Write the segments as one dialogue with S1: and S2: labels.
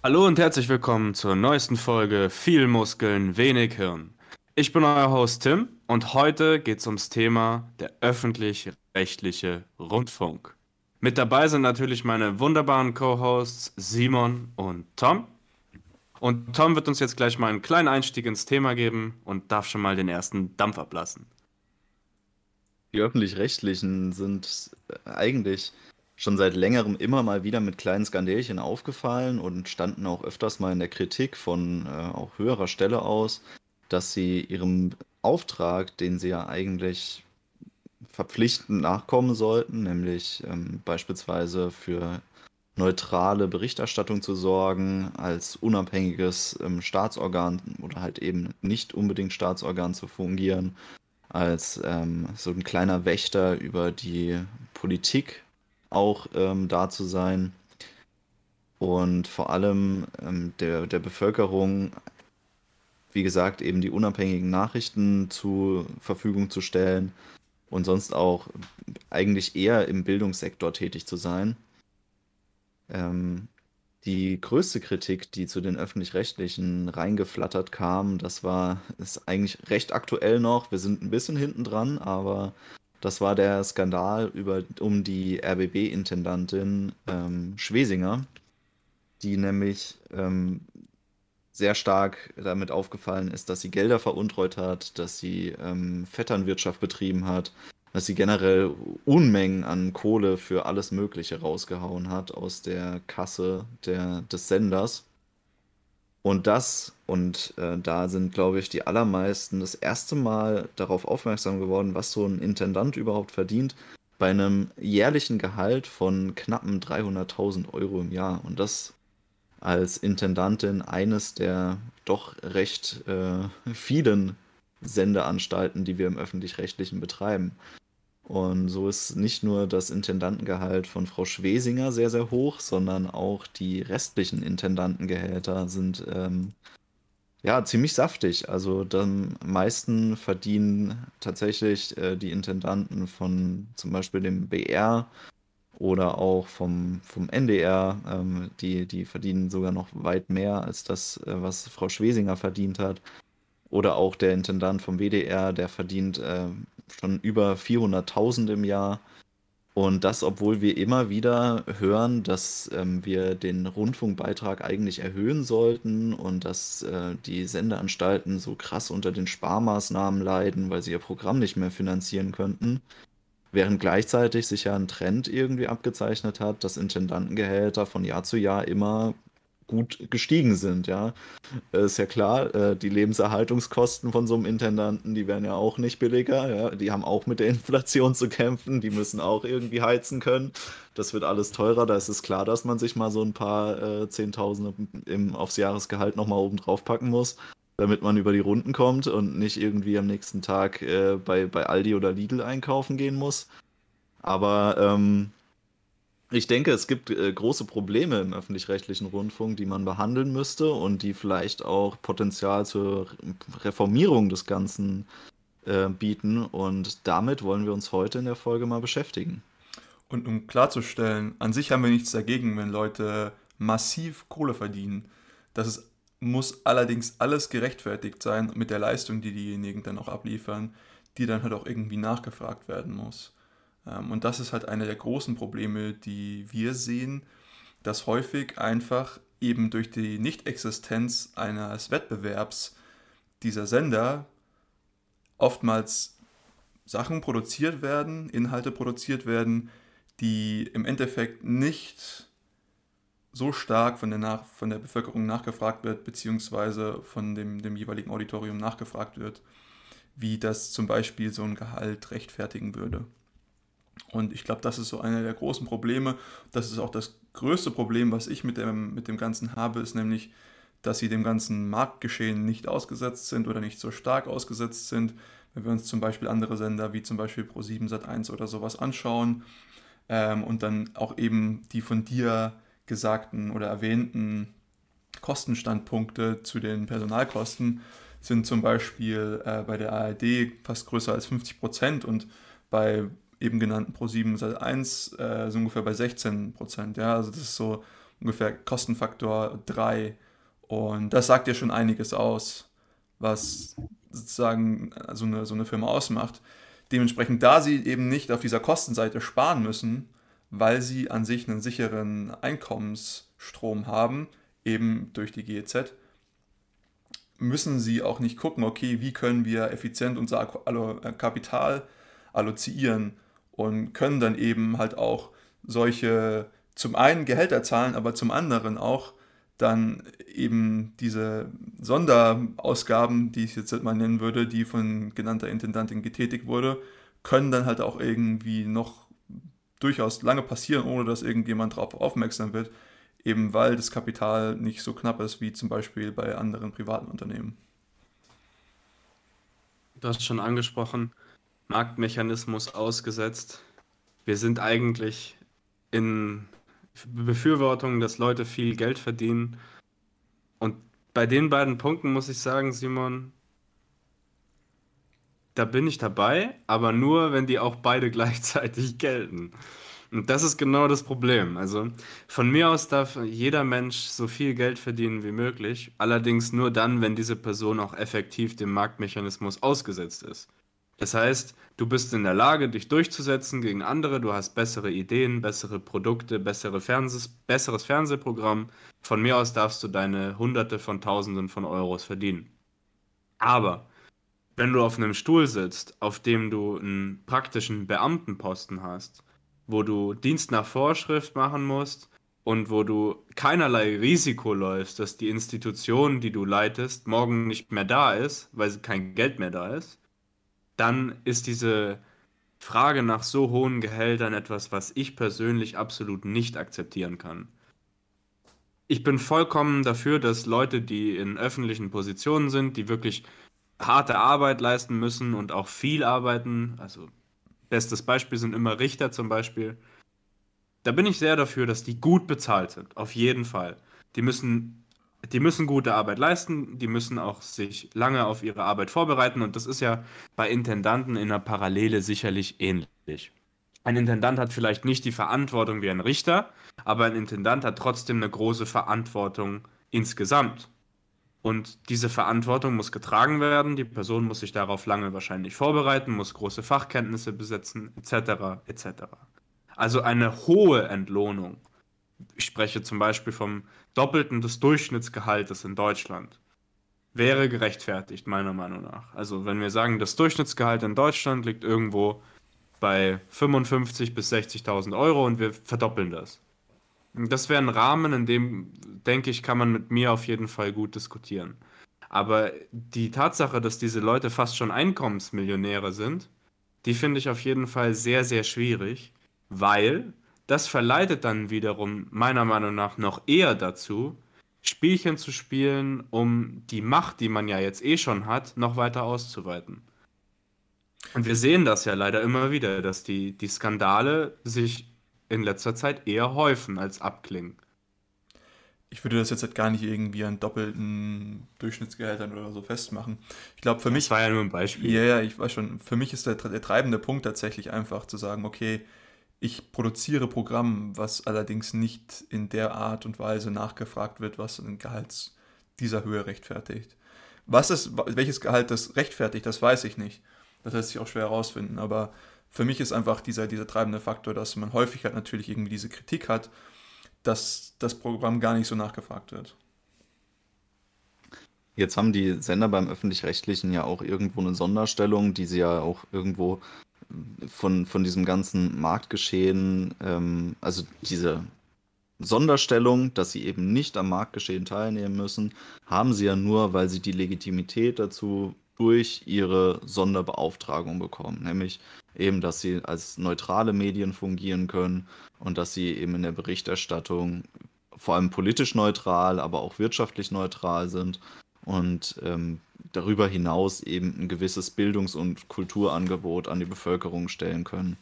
S1: Hallo und herzlich willkommen zur neuesten Folge Viel Muskeln, wenig Hirn. Ich bin euer Host Tim und heute geht es ums Thema der öffentlich-rechtliche Rundfunk. Mit dabei sind natürlich meine wunderbaren Co-Hosts Simon und Tom. Und Tom wird uns jetzt gleich mal einen kleinen Einstieg ins Thema geben und darf schon mal den ersten Dampf ablassen.
S2: Die öffentlich-rechtlichen sind eigentlich schon seit längerem immer mal wieder mit kleinen Skandälchen aufgefallen und standen auch öfters mal in der Kritik von äh, auch höherer Stelle aus, dass sie ihrem Auftrag, den sie ja eigentlich verpflichtend nachkommen sollten, nämlich ähm, beispielsweise für neutrale Berichterstattung zu sorgen, als unabhängiges ähm, Staatsorgan oder halt eben nicht unbedingt Staatsorgan zu fungieren, als ähm, so ein kleiner Wächter über die Politik auch ähm, da zu sein und vor allem ähm, der, der Bevölkerung, wie gesagt, eben die unabhängigen Nachrichten zur Verfügung zu stellen und sonst auch eigentlich eher im Bildungssektor tätig zu sein. Ähm, die größte Kritik, die zu den öffentlich-rechtlichen reingeflattert kam, das war, ist eigentlich recht aktuell noch. Wir sind ein bisschen hinten dran, aber das war der Skandal über, um die RBB-Intendantin ähm, Schwesinger, die nämlich ähm, sehr stark damit aufgefallen ist, dass sie Gelder veruntreut hat, dass sie ähm, Vetternwirtschaft betrieben hat, dass sie generell Unmengen an Kohle für alles Mögliche rausgehauen hat aus der Kasse der, des Senders. Und das, und äh, da sind, glaube ich, die allermeisten das erste Mal darauf aufmerksam geworden, was so ein Intendant überhaupt verdient, bei einem jährlichen Gehalt von knappen 300.000 Euro im Jahr. Und das als Intendantin eines der doch recht äh, vielen Sendeanstalten, die wir im öffentlich-rechtlichen betreiben. Und so ist nicht nur das Intendantengehalt von Frau Schwesinger sehr, sehr hoch, sondern auch die restlichen Intendantengehälter sind ähm, ja ziemlich saftig. Also am meisten verdienen tatsächlich äh, die Intendanten von zum Beispiel dem BR oder auch vom, vom NDR. Ähm, die, die verdienen sogar noch weit mehr als das, äh, was Frau Schwesinger verdient hat. Oder auch der Intendant vom WDR, der verdient äh, schon über 400.000 im Jahr. Und das, obwohl wir immer wieder hören, dass ähm, wir den Rundfunkbeitrag eigentlich erhöhen sollten und dass äh, die Sendeanstalten so krass unter den Sparmaßnahmen leiden, weil sie ihr Programm nicht mehr finanzieren könnten. Während gleichzeitig sich ja ein Trend irgendwie abgezeichnet hat, dass Intendantengehälter von Jahr zu Jahr immer gut gestiegen sind, ja. Äh, ist ja klar, äh, die Lebenserhaltungskosten von so einem Intendanten, die werden ja auch nicht billiger, ja. Die haben auch mit der Inflation zu kämpfen, die müssen auch irgendwie heizen können. Das wird alles teurer, da ist es klar, dass man sich mal so ein paar äh, Zehntausende im, aufs Jahresgehalt nochmal oben drauf packen muss, damit man über die Runden kommt und nicht irgendwie am nächsten Tag bei, bei Aldi oder Lidl einkaufen gehen muss. Aber ähm, ich denke, es gibt äh, große Probleme im öffentlich-rechtlichen Rundfunk, die man behandeln müsste und die vielleicht auch Potenzial zur Reformierung des Ganzen äh, bieten. Und damit wollen wir uns heute in der Folge mal beschäftigen.
S3: Und um klarzustellen, an sich haben wir nichts dagegen, wenn Leute massiv Kohle verdienen. Das ist, muss allerdings alles gerechtfertigt sein mit der Leistung, die diejenigen dann auch abliefern, die dann halt auch irgendwie nachgefragt werden muss. Ähm, und das ist halt eine der großen Probleme, die wir sehen, dass häufig einfach eben durch die Nichtexistenz eines Wettbewerbs dieser Sender oftmals Sachen produziert werden, Inhalte produziert werden, die im Endeffekt nicht so stark von der, Nach von der Bevölkerung nachgefragt wird, beziehungsweise von dem, dem jeweiligen Auditorium nachgefragt wird, wie das zum Beispiel so ein Gehalt rechtfertigen würde. Und ich glaube, das ist so einer der großen Probleme. Das ist auch das größte Problem, was ich mit dem, mit dem Ganzen habe, ist nämlich, dass sie dem ganzen Marktgeschehen nicht ausgesetzt sind oder nicht so stark ausgesetzt sind. Wenn wir uns zum Beispiel andere Sender wie zum Beispiel Pro7 Sat1 oder sowas anschauen ähm, und dann auch eben die von dir gesagten oder erwähnten Kostenstandpunkte zu den Personalkosten sind zum Beispiel äh, bei der ARD fast größer als 50 Prozent und bei eben genannten Pro7 Sat 1 äh, so ungefähr bei 16 Prozent. Ja, also das ist so ungefähr Kostenfaktor 3. Und das sagt ja schon einiges aus, was sozusagen so eine, so eine Firma ausmacht. Dementsprechend, da sie eben nicht auf dieser Kostenseite sparen müssen, weil sie an sich einen sicheren Einkommensstrom haben, eben durch die GEZ, müssen sie auch nicht gucken, okay, wie können wir effizient unser Kapital allozieren und können dann eben halt auch solche zum einen Gehälter zahlen, aber zum anderen auch dann eben diese Sonderausgaben, die ich jetzt mal nennen würde, die von genannter Intendantin getätigt wurde, können dann halt auch irgendwie noch durchaus lange passieren, ohne dass irgendjemand darauf aufmerksam wird, eben weil das Kapital nicht so knapp ist wie zum Beispiel bei anderen privaten Unternehmen.
S1: Du hast schon angesprochen, Marktmechanismus ausgesetzt. Wir sind eigentlich in Befürwortung, dass Leute viel Geld verdienen. Und bei den beiden Punkten muss ich sagen, Simon, da bin ich dabei, aber nur, wenn die auch beide gleichzeitig gelten. Und das ist genau das Problem. Also von mir aus darf jeder Mensch so viel Geld verdienen wie möglich, allerdings nur dann, wenn diese Person auch effektiv dem Marktmechanismus ausgesetzt ist. Das heißt, du bist in der Lage, dich durchzusetzen gegen andere, du hast bessere Ideen, bessere Produkte, bessere Fernseh besseres Fernsehprogramm. Von mir aus darfst du deine Hunderte von Tausenden von Euros verdienen. Aber wenn du auf einem Stuhl sitzt, auf dem du einen praktischen Beamtenposten hast, wo du Dienst nach Vorschrift machen musst und wo du keinerlei Risiko läufst, dass die Institution, die du leitest, morgen nicht mehr da ist, weil kein Geld mehr da ist, dann ist diese Frage nach so hohen Gehältern etwas, was ich persönlich absolut nicht akzeptieren kann. Ich bin vollkommen dafür, dass Leute, die in öffentlichen Positionen sind, die wirklich harte Arbeit leisten müssen und auch viel arbeiten, also bestes Beispiel sind immer Richter zum Beispiel, da bin ich sehr dafür, dass die gut bezahlt sind, auf jeden Fall. Die müssen die müssen gute Arbeit leisten, die müssen auch sich lange auf ihre Arbeit vorbereiten und das ist ja bei Intendanten in der Parallele sicherlich ähnlich. Ein Intendant hat vielleicht nicht die Verantwortung wie ein Richter, aber ein Intendant hat trotzdem eine große Verantwortung insgesamt. Und diese Verantwortung muss getragen werden, die Person muss sich darauf lange wahrscheinlich vorbereiten, muss große Fachkenntnisse besitzen, etc. etc. Also eine hohe Entlohnung. Ich spreche zum Beispiel vom Doppelten des Durchschnittsgehaltes in Deutschland wäre gerechtfertigt, meiner Meinung nach. Also wenn wir sagen, das Durchschnittsgehalt in Deutschland liegt irgendwo bei 55.000 bis 60.000 Euro und wir verdoppeln das. Das wäre ein Rahmen, in dem, denke ich, kann man mit mir auf jeden Fall gut diskutieren. Aber die Tatsache, dass diese Leute fast schon Einkommensmillionäre sind, die finde ich auf jeden Fall sehr, sehr schwierig, weil das verleitet dann wiederum meiner Meinung nach noch eher dazu, Spielchen zu spielen, um die Macht, die man ja jetzt eh schon hat, noch weiter auszuweiten. Und wir sehen das ja leider immer wieder, dass die, die Skandale sich in letzter Zeit eher häufen als abklingen.
S3: Ich würde das jetzt halt gar nicht irgendwie an doppelten Durchschnittsgehältern oder so festmachen. Ich glaube, für das mich.
S1: Das war ja nur ein Beispiel.
S3: Ja, ja, ich weiß schon. Für mich ist der, der treibende Punkt tatsächlich einfach zu sagen, okay, ich produziere Programm, was allerdings nicht in der Art und Weise nachgefragt wird, was ein Gehalt dieser Höhe rechtfertigt. Was ist, welches Gehalt das rechtfertigt, das weiß ich nicht. Das lässt sich auch schwer herausfinden. Aber für mich ist einfach dieser, dieser treibende Faktor, dass man häufig halt natürlich irgendwie diese Kritik hat, dass das Programm gar nicht so nachgefragt wird.
S2: Jetzt haben die Sender beim öffentlich-rechtlichen ja auch irgendwo eine Sonderstellung, die sie ja auch irgendwo von, von diesem ganzen Marktgeschehen, ähm, also diese Sonderstellung, dass sie eben nicht am Marktgeschehen teilnehmen müssen, haben sie ja nur, weil sie die Legitimität dazu durch ihre Sonderbeauftragung bekommen, nämlich eben, dass sie als neutrale Medien fungieren können und dass sie eben in der Berichterstattung vor allem politisch neutral, aber auch wirtschaftlich neutral sind und ähm, darüber hinaus eben ein gewisses Bildungs- und Kulturangebot an die Bevölkerung stellen können.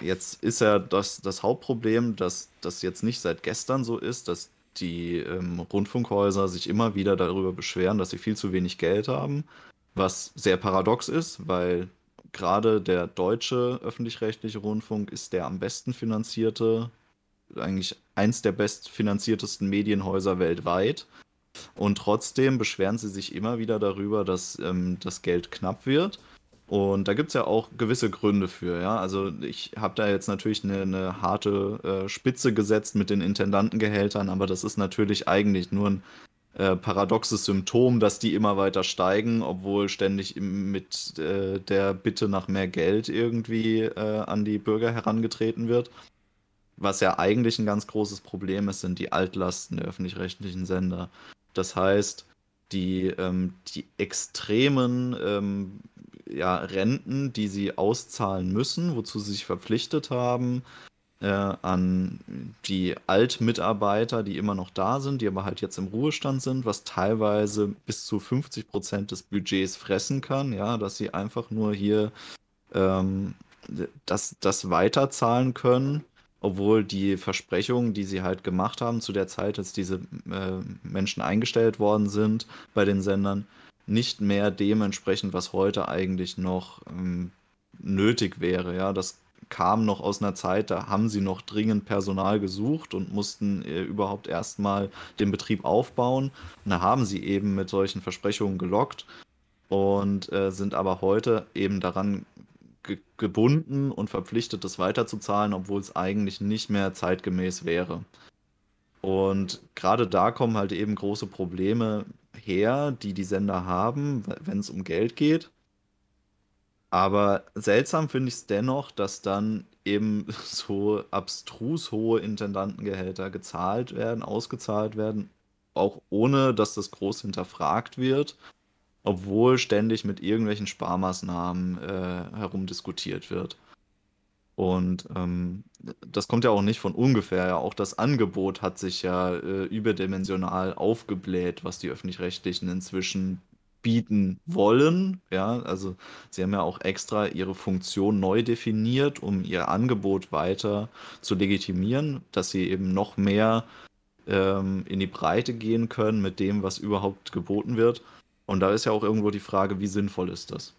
S2: Jetzt ist ja das, das Hauptproblem, dass das jetzt nicht seit gestern so ist, dass die ähm, Rundfunkhäuser sich immer wieder darüber beschweren, dass sie viel zu wenig Geld haben, was sehr paradox ist, weil gerade der deutsche öffentlich-rechtliche Rundfunk ist der am besten finanzierte eigentlich eins der bestfinanziertesten Medienhäuser weltweit. Und trotzdem beschweren sie sich immer wieder darüber, dass ähm, das Geld knapp wird. Und da gibt es ja auch gewisse Gründe für, ja. Also ich habe da jetzt natürlich eine, eine harte äh, Spitze gesetzt mit den Intendantengehältern, aber das ist natürlich eigentlich nur ein äh, paradoxes Symptom, dass die immer weiter steigen, obwohl ständig mit äh, der Bitte nach mehr Geld irgendwie äh, an die Bürger herangetreten wird. Was ja eigentlich ein ganz großes Problem ist, sind die Altlasten der öffentlich-rechtlichen Sender. Das heißt, die, ähm, die extremen ähm, ja, Renten, die sie auszahlen müssen, wozu sie sich verpflichtet haben, äh, an die Altmitarbeiter, die immer noch da sind, die aber halt jetzt im Ruhestand sind, was teilweise bis zu 50 Prozent des Budgets fressen kann, ja, dass sie einfach nur hier ähm, das, das weiterzahlen können obwohl die Versprechungen, die sie halt gemacht haben zu der Zeit, als diese äh, Menschen eingestellt worden sind bei den Sendern, nicht mehr dementsprechend, was heute eigentlich noch ähm, nötig wäre. Ja, das kam noch aus einer Zeit, da haben sie noch dringend Personal gesucht und mussten äh, überhaupt erstmal den Betrieb aufbauen. Und da haben sie eben mit solchen Versprechungen gelockt und äh, sind aber heute eben daran ge gebunden und verpflichtet, das weiterzuzahlen, obwohl es eigentlich nicht mehr zeitgemäß wäre. Und gerade da kommen halt eben große Probleme her, die die Sender haben, wenn es um Geld geht. Aber seltsam finde ich es dennoch, dass dann eben so abstrus hohe Intendantengehälter gezahlt werden, ausgezahlt werden, auch ohne dass das groß hinterfragt wird obwohl ständig mit irgendwelchen Sparmaßnahmen äh, herumdiskutiert wird. Und ähm, das kommt ja auch nicht von ungefähr. Ja, auch das Angebot hat sich ja äh, überdimensional aufgebläht, was die öffentlich-rechtlichen inzwischen bieten wollen. Ja, also sie haben ja auch extra ihre Funktion neu definiert, um ihr Angebot weiter zu legitimieren, dass sie eben noch mehr ähm, in die Breite gehen können mit dem, was überhaupt geboten wird. Und da ist ja auch irgendwo die Frage, wie sinnvoll ist das?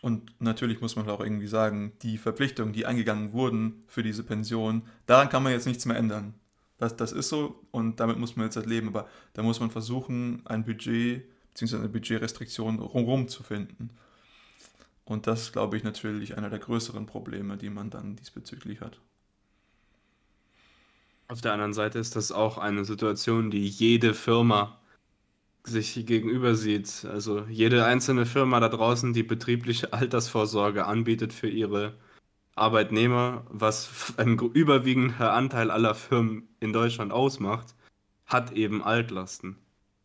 S3: Und natürlich muss man auch irgendwie sagen, die Verpflichtungen, die eingegangen wurden für diese Pension, daran kann man jetzt nichts mehr ändern. Das, das ist so und damit muss man jetzt halt leben. Aber da muss man versuchen, ein Budget bzw. eine Budgetrestriktion rumrum zu finden. Und das ist, glaube ich, natürlich einer der größeren Probleme, die man dann diesbezüglich hat.
S1: Auf der anderen Seite ist das auch eine Situation, die jede Firma sich gegenüber sieht. Also jede einzelne Firma da draußen, die betriebliche Altersvorsorge anbietet für ihre Arbeitnehmer, was ein überwiegender Anteil aller Firmen in Deutschland ausmacht, hat eben Altlasten.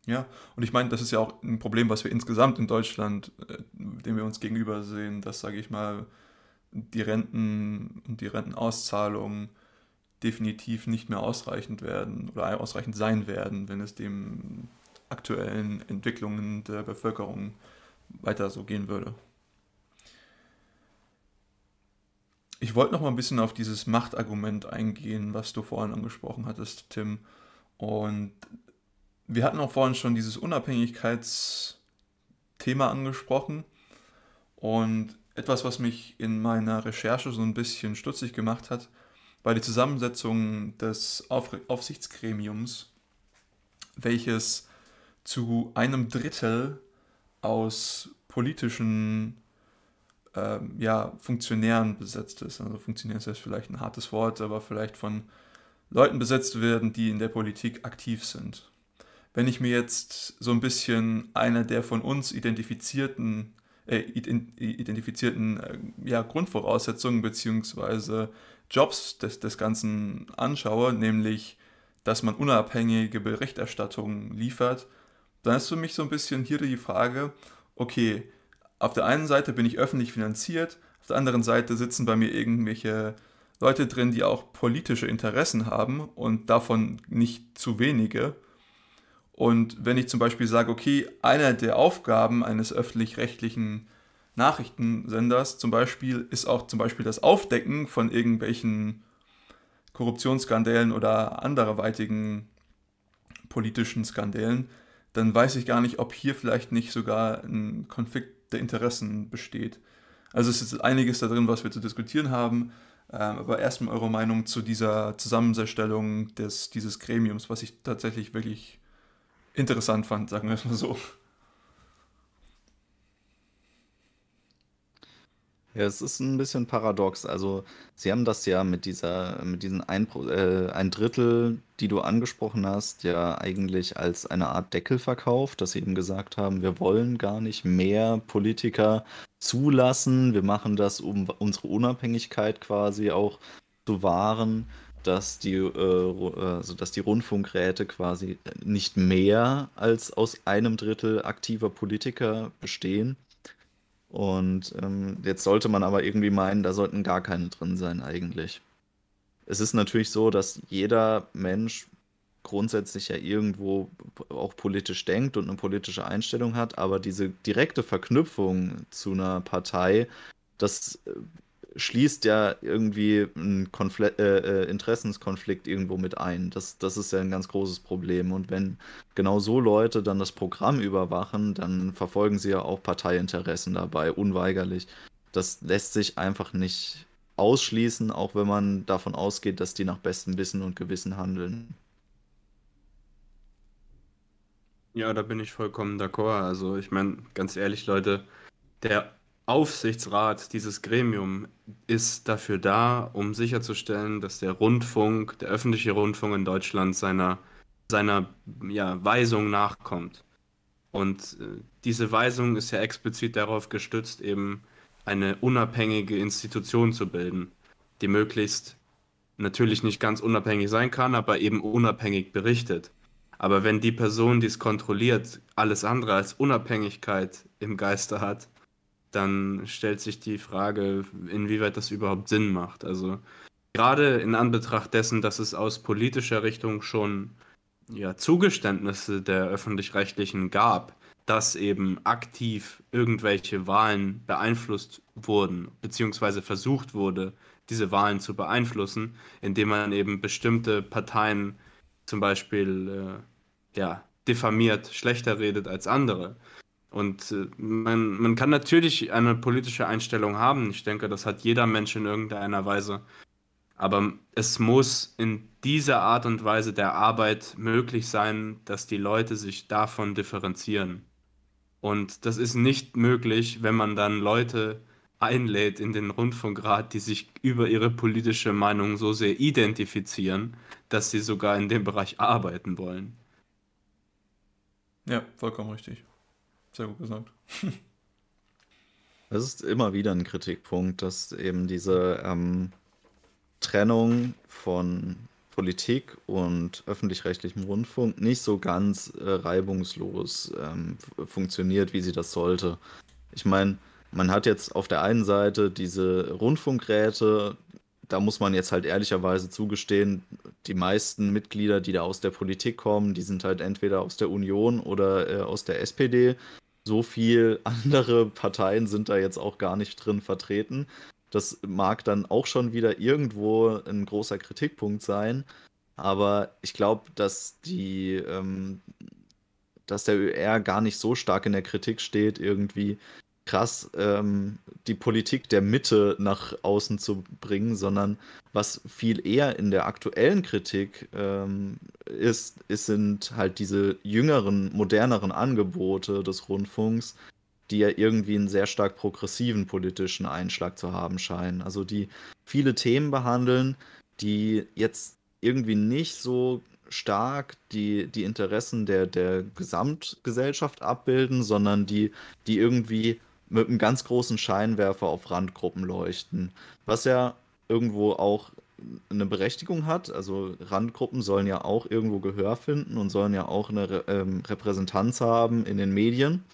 S3: Ja, und ich meine, das ist ja auch ein Problem, was wir insgesamt in Deutschland, äh, dem wir uns gegenüber sehen, dass, sage ich mal, die Renten und die Rentenauszahlungen definitiv nicht mehr ausreichend werden oder ausreichend sein werden, wenn es dem aktuellen Entwicklungen der Bevölkerung weiter so gehen würde. Ich wollte noch mal ein bisschen auf dieses Machtargument eingehen, was du vorhin angesprochen hattest, Tim. Und wir hatten auch vorhin schon dieses Unabhängigkeitsthema angesprochen. Und etwas, was mich in meiner Recherche so ein bisschen stutzig gemacht hat, war die Zusammensetzung des Auf Aufsichtsgremiums, welches zu einem Drittel aus politischen ähm, ja, Funktionären besetzt ist. Also Funktionär ist vielleicht ein hartes Wort, aber vielleicht von Leuten besetzt werden, die in der Politik aktiv sind. Wenn ich mir jetzt so ein bisschen einer der von uns identifizierten, äh, identifizierten äh, ja, Grundvoraussetzungen bzw. Jobs des, des Ganzen anschaue, nämlich dass man unabhängige Berichterstattung liefert, dann ist für mich so ein bisschen hier die Frage, okay, auf der einen Seite bin ich öffentlich finanziert, auf der anderen Seite sitzen bei mir irgendwelche Leute drin, die auch politische Interessen haben und davon nicht zu wenige. Und wenn ich zum Beispiel sage, okay, einer der Aufgaben eines öffentlich-rechtlichen Nachrichtensenders zum Beispiel ist auch zum Beispiel das Aufdecken von irgendwelchen Korruptionsskandalen oder anderweitigen politischen Skandalen, dann weiß ich gar nicht, ob hier vielleicht nicht sogar ein Konflikt der Interessen besteht. Also es ist einiges da drin, was wir zu diskutieren haben. Ähm, aber erstmal eure Meinung zu dieser Zusammenstellung des, dieses Gremiums, was ich tatsächlich wirklich interessant fand, sagen wir es mal so.
S2: Ja, es ist ein bisschen paradox. Also, sie haben das ja mit dieser, mit diesen ein, äh, ein Drittel, die du angesprochen hast, ja eigentlich als eine Art Deckel verkauft, dass sie eben gesagt haben, wir wollen gar nicht mehr Politiker zulassen. Wir machen das, um unsere Unabhängigkeit quasi auch zu wahren, dass die, äh, also dass die Rundfunkräte quasi nicht mehr als aus einem Drittel aktiver Politiker bestehen. Und ähm, jetzt sollte man aber irgendwie meinen, da sollten gar keine drin sein eigentlich. Es ist natürlich so, dass jeder Mensch grundsätzlich ja irgendwo auch politisch denkt und eine politische Einstellung hat, aber diese direkte Verknüpfung zu einer Partei, das äh, schließt ja irgendwie einen Konfl äh, äh, Interessenskonflikt irgendwo mit ein. Das, das ist ja ein ganz großes Problem. Und wenn genau so Leute dann das Programm überwachen, dann verfolgen sie ja auch Parteiinteressen dabei, unweigerlich. Das lässt sich einfach nicht ausschließen, auch wenn man davon ausgeht, dass die nach bestem Wissen und Gewissen handeln.
S1: Ja, da bin ich vollkommen d'accord. Also ich meine, ganz ehrlich, Leute, der Aufsichtsrat, dieses Gremium, ist dafür da, um sicherzustellen, dass der Rundfunk, der öffentliche Rundfunk in Deutschland seiner, seiner ja, Weisung nachkommt. Und äh, diese Weisung ist ja explizit darauf gestützt, eben eine unabhängige Institution zu bilden, die möglichst natürlich nicht ganz unabhängig sein kann, aber eben unabhängig berichtet. Aber wenn die Person, die es kontrolliert, alles andere als Unabhängigkeit im Geiste hat, dann stellt sich die Frage, inwieweit das überhaupt Sinn macht. Also gerade in Anbetracht dessen, dass es aus politischer Richtung schon ja, Zugeständnisse der öffentlich-rechtlichen gab, dass eben aktiv irgendwelche Wahlen beeinflusst wurden, beziehungsweise versucht wurde, diese Wahlen zu beeinflussen, indem man eben bestimmte Parteien zum Beispiel äh, ja, diffamiert, schlechter redet als andere. Und äh, man, man kann natürlich eine politische Einstellung haben. Ich denke, das hat jeder Mensch in irgendeiner Weise. Aber es muss in dieser Art und Weise der Arbeit möglich sein, dass die Leute sich davon differenzieren. Und das ist nicht möglich, wenn man dann Leute einlädt in den Rundfunkrat, die sich über ihre politische Meinung so sehr identifizieren, dass sie sogar in dem Bereich arbeiten wollen.
S3: Ja, vollkommen richtig. Sehr gut gesagt.
S2: Das ist immer wieder ein Kritikpunkt, dass eben diese ähm, Trennung von Politik und öffentlich-rechtlichem Rundfunk nicht so ganz äh, reibungslos ähm, funktioniert, wie sie das sollte. Ich meine, man hat jetzt auf der einen Seite diese Rundfunkräte, da muss man jetzt halt ehrlicherweise zugestehen, die meisten Mitglieder, die da aus der Politik kommen, die sind halt entweder aus der Union oder äh, aus der SPD so viel andere Parteien sind da jetzt auch gar nicht drin vertreten. Das mag dann auch schon wieder irgendwo ein großer Kritikpunkt sein. Aber ich glaube, dass die, ähm, dass der ÖR gar nicht so stark in der Kritik steht, irgendwie krass ähm, die Politik der Mitte nach außen zu bringen, sondern was viel eher in der aktuellen Kritik ähm, ist, ist, sind halt diese jüngeren, moderneren Angebote des Rundfunks, die ja irgendwie einen sehr stark progressiven politischen Einschlag zu haben scheinen. Also die viele Themen behandeln, die jetzt irgendwie nicht so stark die, die Interessen der, der Gesamtgesellschaft abbilden, sondern die, die irgendwie mit einem ganz großen Scheinwerfer auf Randgruppen leuchten. Was ja irgendwo auch eine Berechtigung hat. Also Randgruppen sollen ja auch irgendwo Gehör finden und sollen ja auch eine ähm, Repräsentanz haben in den Medien.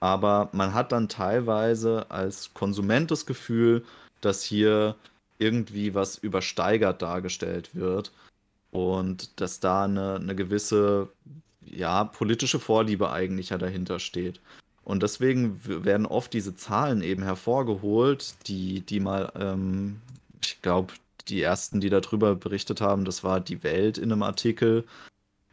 S2: Aber man hat dann teilweise als Konsument das Gefühl, dass hier irgendwie was übersteigert dargestellt wird und dass da eine, eine gewisse ja, politische Vorliebe eigentlich ja dahinter steht. Und deswegen werden oft diese Zahlen eben hervorgeholt, die, die mal, ähm, ich glaube, die ersten, die darüber berichtet haben, das war die Welt in einem Artikel,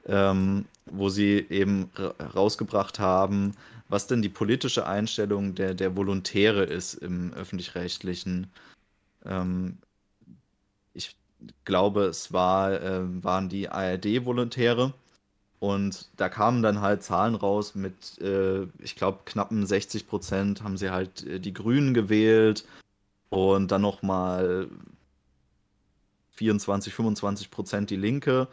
S2: ähm, wo sie eben rausgebracht haben, was denn die politische Einstellung der, der Volontäre ist im öffentlich-rechtlichen. Ähm, glaube, es war, äh, waren die ARD-Volontäre. Und da kamen dann halt Zahlen raus mit, äh, ich glaube, knappen 60 Prozent haben sie halt äh, die Grünen gewählt und dann nochmal 24, 25 Prozent die Linke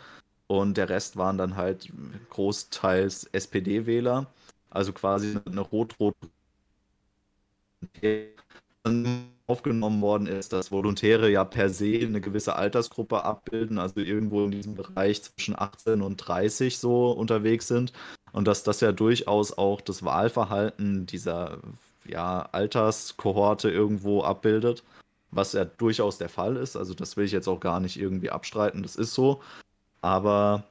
S2: und der Rest waren dann halt großteils SPD-Wähler, also quasi eine rot-rot aufgenommen worden ist, dass Volontäre ja per se eine gewisse Altersgruppe abbilden, also irgendwo in diesem Bereich zwischen 18 und 30 so unterwegs sind und dass das ja durchaus auch das Wahlverhalten dieser ja, Alterskohorte irgendwo abbildet, was ja durchaus der Fall ist. Also das will ich jetzt auch gar nicht irgendwie abstreiten, das ist so. Aber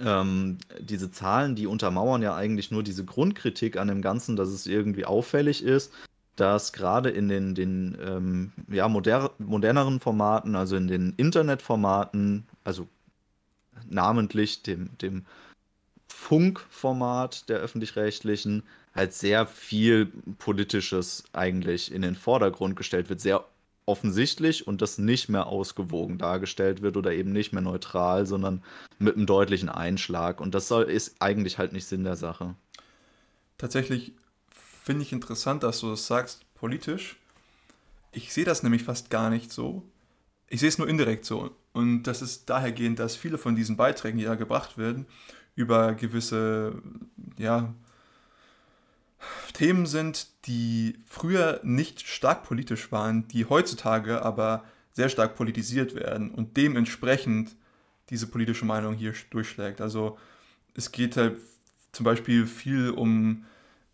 S2: ähm, diese Zahlen, die untermauern ja eigentlich nur diese Grundkritik an dem Ganzen, dass es irgendwie auffällig ist, dass gerade in den, den ähm, ja, moder moderneren Formaten, also in den Internetformaten, also namentlich dem, dem Funkformat der öffentlich-rechtlichen, halt sehr viel Politisches eigentlich in den Vordergrund gestellt wird, sehr offensichtlich und das nicht mehr ausgewogen dargestellt wird oder eben nicht mehr neutral, sondern mit einem deutlichen Einschlag. Und das soll, ist eigentlich halt nicht Sinn der Sache.
S3: Tatsächlich finde ich interessant, dass du das sagst, politisch. Ich sehe das nämlich fast gar nicht so. Ich sehe es nur indirekt so. Und das ist dahergehend, dass viele von diesen Beiträgen, die da gebracht werden, über gewisse, ja, Themen sind, die früher nicht stark politisch waren, die heutzutage aber sehr stark politisiert werden und dementsprechend diese politische Meinung hier durchschlägt. Also es geht halt zum Beispiel viel um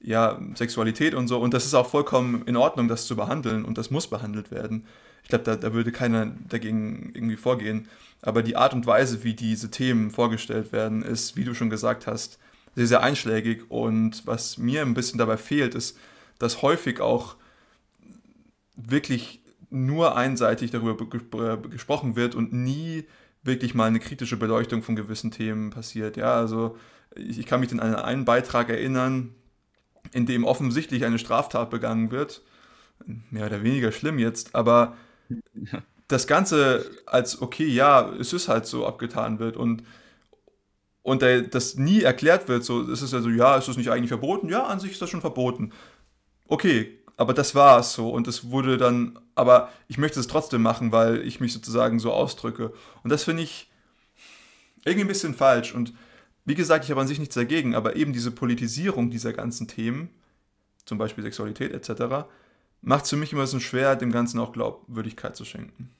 S3: ja, Sexualität und so. Und das ist auch vollkommen in Ordnung, das zu behandeln und das muss behandelt werden. Ich glaube, da, da würde keiner dagegen irgendwie vorgehen. Aber die Art und Weise, wie diese Themen vorgestellt werden, ist, wie du schon gesagt hast, sehr, sehr einschlägig. Und was mir ein bisschen dabei fehlt, ist, dass häufig auch wirklich nur einseitig darüber gesprochen wird und nie wirklich mal eine kritische Beleuchtung von gewissen Themen passiert. Ja, also ich, ich kann mich an einen Beitrag erinnern, in dem offensichtlich eine Straftat begangen wird. Mehr oder weniger schlimm jetzt, aber das Ganze als okay, ja, es ist halt so abgetan wird und und das nie erklärt wird, so ist es ja so, ja, ist das nicht eigentlich verboten? Ja, an sich ist das schon verboten. Okay, aber das war es so und es wurde dann, aber ich möchte es trotzdem machen, weil ich mich sozusagen so ausdrücke. Und das finde ich irgendwie ein bisschen falsch und wie gesagt, ich habe an sich nichts dagegen, aber eben diese Politisierung dieser ganzen Themen, zum Beispiel Sexualität etc., macht es für mich immer so schwer, dem Ganzen auch Glaubwürdigkeit zu schenken.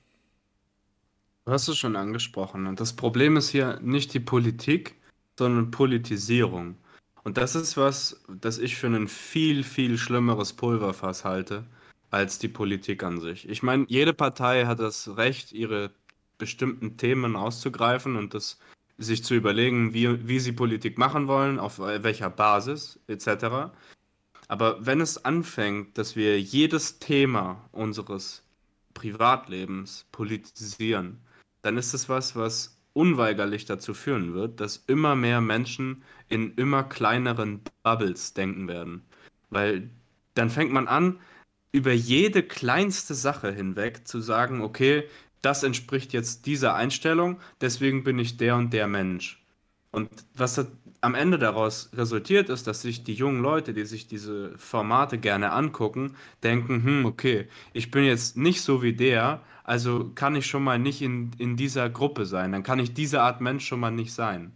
S1: Du hast es schon angesprochen. Und das Problem ist hier nicht die Politik, sondern Politisierung. Und das ist was, das ich für ein viel, viel schlimmeres Pulverfass halte, als die Politik an sich. Ich meine, jede Partei hat das Recht, ihre bestimmten Themen auszugreifen und das sich zu überlegen, wie, wie sie Politik machen wollen, auf welcher Basis etc. Aber wenn es anfängt, dass wir jedes Thema unseres Privatlebens politisieren, dann ist es was, was unweigerlich dazu führen wird, dass immer mehr Menschen in immer kleineren Bubbles denken werden. Weil dann fängt man an, über jede kleinste Sache hinweg zu sagen, okay, das entspricht jetzt dieser Einstellung, deswegen bin ich der und der Mensch. Und was am Ende daraus resultiert, ist, dass sich die jungen Leute, die sich diese Formate gerne angucken, denken, hm, okay, ich bin jetzt nicht so wie der, also kann ich schon mal nicht in, in dieser Gruppe sein, dann kann ich diese Art Mensch schon mal nicht sein.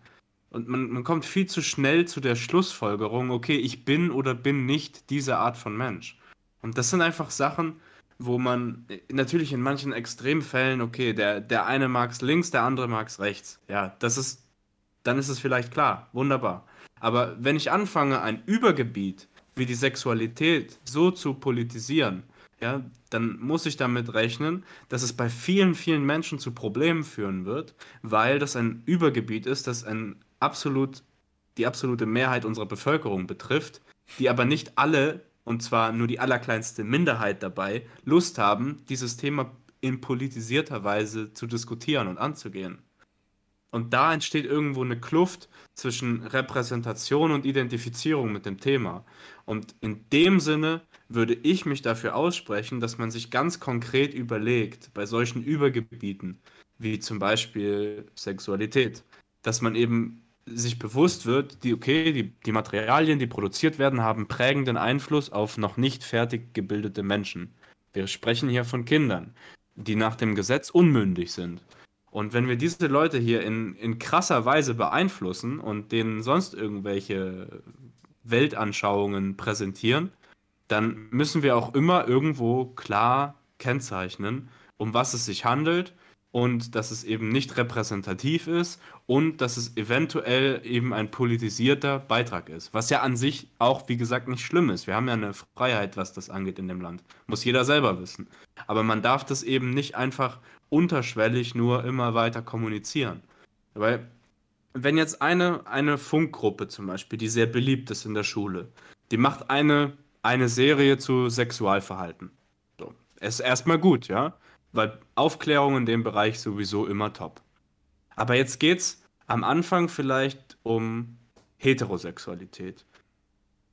S1: Und man, man kommt viel zu schnell zu der Schlussfolgerung, okay, ich bin oder bin nicht diese Art von Mensch. Und das sind einfach Sachen, wo man natürlich in manchen Extremfällen, okay, der, der eine mag es links, der andere mag es rechts. Ja, das ist, dann ist es vielleicht klar, wunderbar. Aber wenn ich anfange, ein Übergebiet wie die Sexualität so zu politisieren, ja, dann muss ich damit rechnen, dass es bei vielen, vielen Menschen zu Problemen führen wird, weil das ein Übergebiet ist, das ein absolut, die absolute Mehrheit unserer Bevölkerung betrifft, die aber nicht alle und zwar nur die allerkleinste Minderheit dabei, Lust haben, dieses Thema in politisierter Weise zu diskutieren und anzugehen. Und da entsteht irgendwo eine Kluft zwischen Repräsentation und Identifizierung mit dem Thema. Und in dem Sinne würde ich mich dafür aussprechen, dass man sich ganz konkret überlegt, bei solchen Übergebieten, wie zum Beispiel Sexualität, dass man eben sich bewusst wird, die, okay, die, die Materialien, die produziert werden, haben prägenden Einfluss auf noch nicht fertig gebildete Menschen. Wir sprechen hier von Kindern, die nach dem Gesetz unmündig sind. Und wenn wir diese Leute hier in, in krasser Weise beeinflussen und denen sonst irgendwelche Weltanschauungen präsentieren, dann müssen wir auch immer irgendwo klar kennzeichnen, um was es sich handelt und dass es eben nicht repräsentativ ist und dass es eventuell eben ein politisierter Beitrag ist. Was ja an sich auch, wie gesagt, nicht schlimm ist. Wir haben ja eine Freiheit, was das angeht in dem Land. Muss jeder selber wissen. Aber man darf das eben nicht einfach unterschwellig nur immer weiter kommunizieren. Weil, wenn jetzt eine, eine Funkgruppe zum Beispiel, die sehr beliebt ist in der Schule, die macht eine, eine Serie zu Sexualverhalten. So. Ist erstmal gut, ja weil Aufklärung in dem Bereich sowieso immer top. Aber jetzt geht's am Anfang vielleicht um Heterosexualität.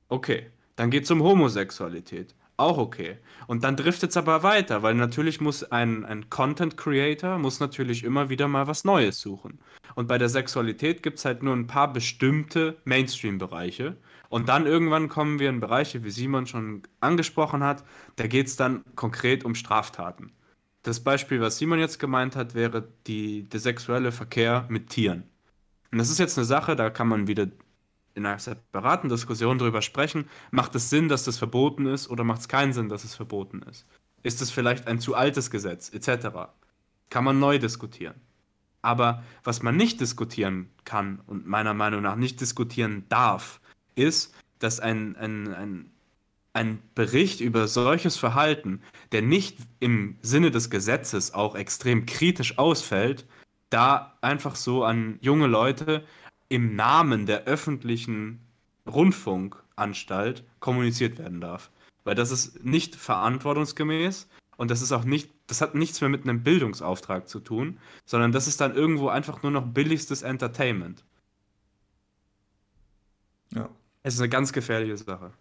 S1: Okay, dann geht's um Homosexualität. Auch okay. Und dann driftet es aber weiter, weil natürlich muss ein, ein Content Creator muss natürlich immer wieder mal was Neues suchen. Und bei der Sexualität gibt es halt nur ein paar bestimmte Mainstream-Bereiche. Und dann irgendwann kommen wir in Bereiche, wie Simon schon angesprochen hat, da geht es dann konkret um Straftaten das Beispiel, was Simon jetzt gemeint hat, wäre die, der sexuelle Verkehr mit Tieren. Und das ist jetzt eine Sache, da kann man wieder in einer separaten Diskussion darüber sprechen. Macht es Sinn, dass das verboten ist oder macht es keinen Sinn, dass es verboten ist? Ist es vielleicht ein zu altes Gesetz etc.? Kann man neu diskutieren. Aber was man nicht diskutieren kann und meiner Meinung nach nicht diskutieren darf, ist, dass ein, ein, ein ein Bericht über solches Verhalten, der nicht im Sinne des Gesetzes auch extrem kritisch ausfällt, da einfach so an junge Leute im Namen der öffentlichen Rundfunkanstalt kommuniziert werden darf. Weil das ist nicht verantwortungsgemäß und das ist auch nicht, das hat nichts mehr mit einem Bildungsauftrag zu tun, sondern das ist dann irgendwo einfach nur noch billigstes Entertainment. Ja. Es ist eine ganz gefährliche Sache.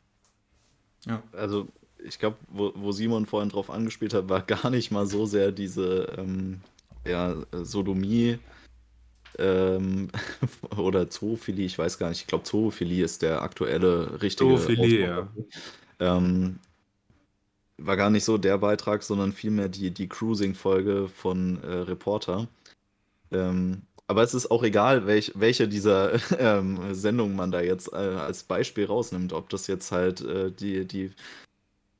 S2: Ja. Also ich glaube, wo, wo, Simon vorhin drauf angespielt hat, war gar nicht mal so sehr diese ähm, ja, Sodomie ähm, oder Zoophilie, ich weiß gar nicht, ich glaube Zoophilie ist der aktuelle richtige Zoophilie, ja. Ähm, war gar nicht so der Beitrag, sondern vielmehr die, die Cruising-Folge von äh, Reporter. Ähm, aber es ist auch egal, welch, welche dieser ähm, Sendungen man da jetzt äh, als Beispiel rausnimmt. Ob das jetzt halt äh, die, die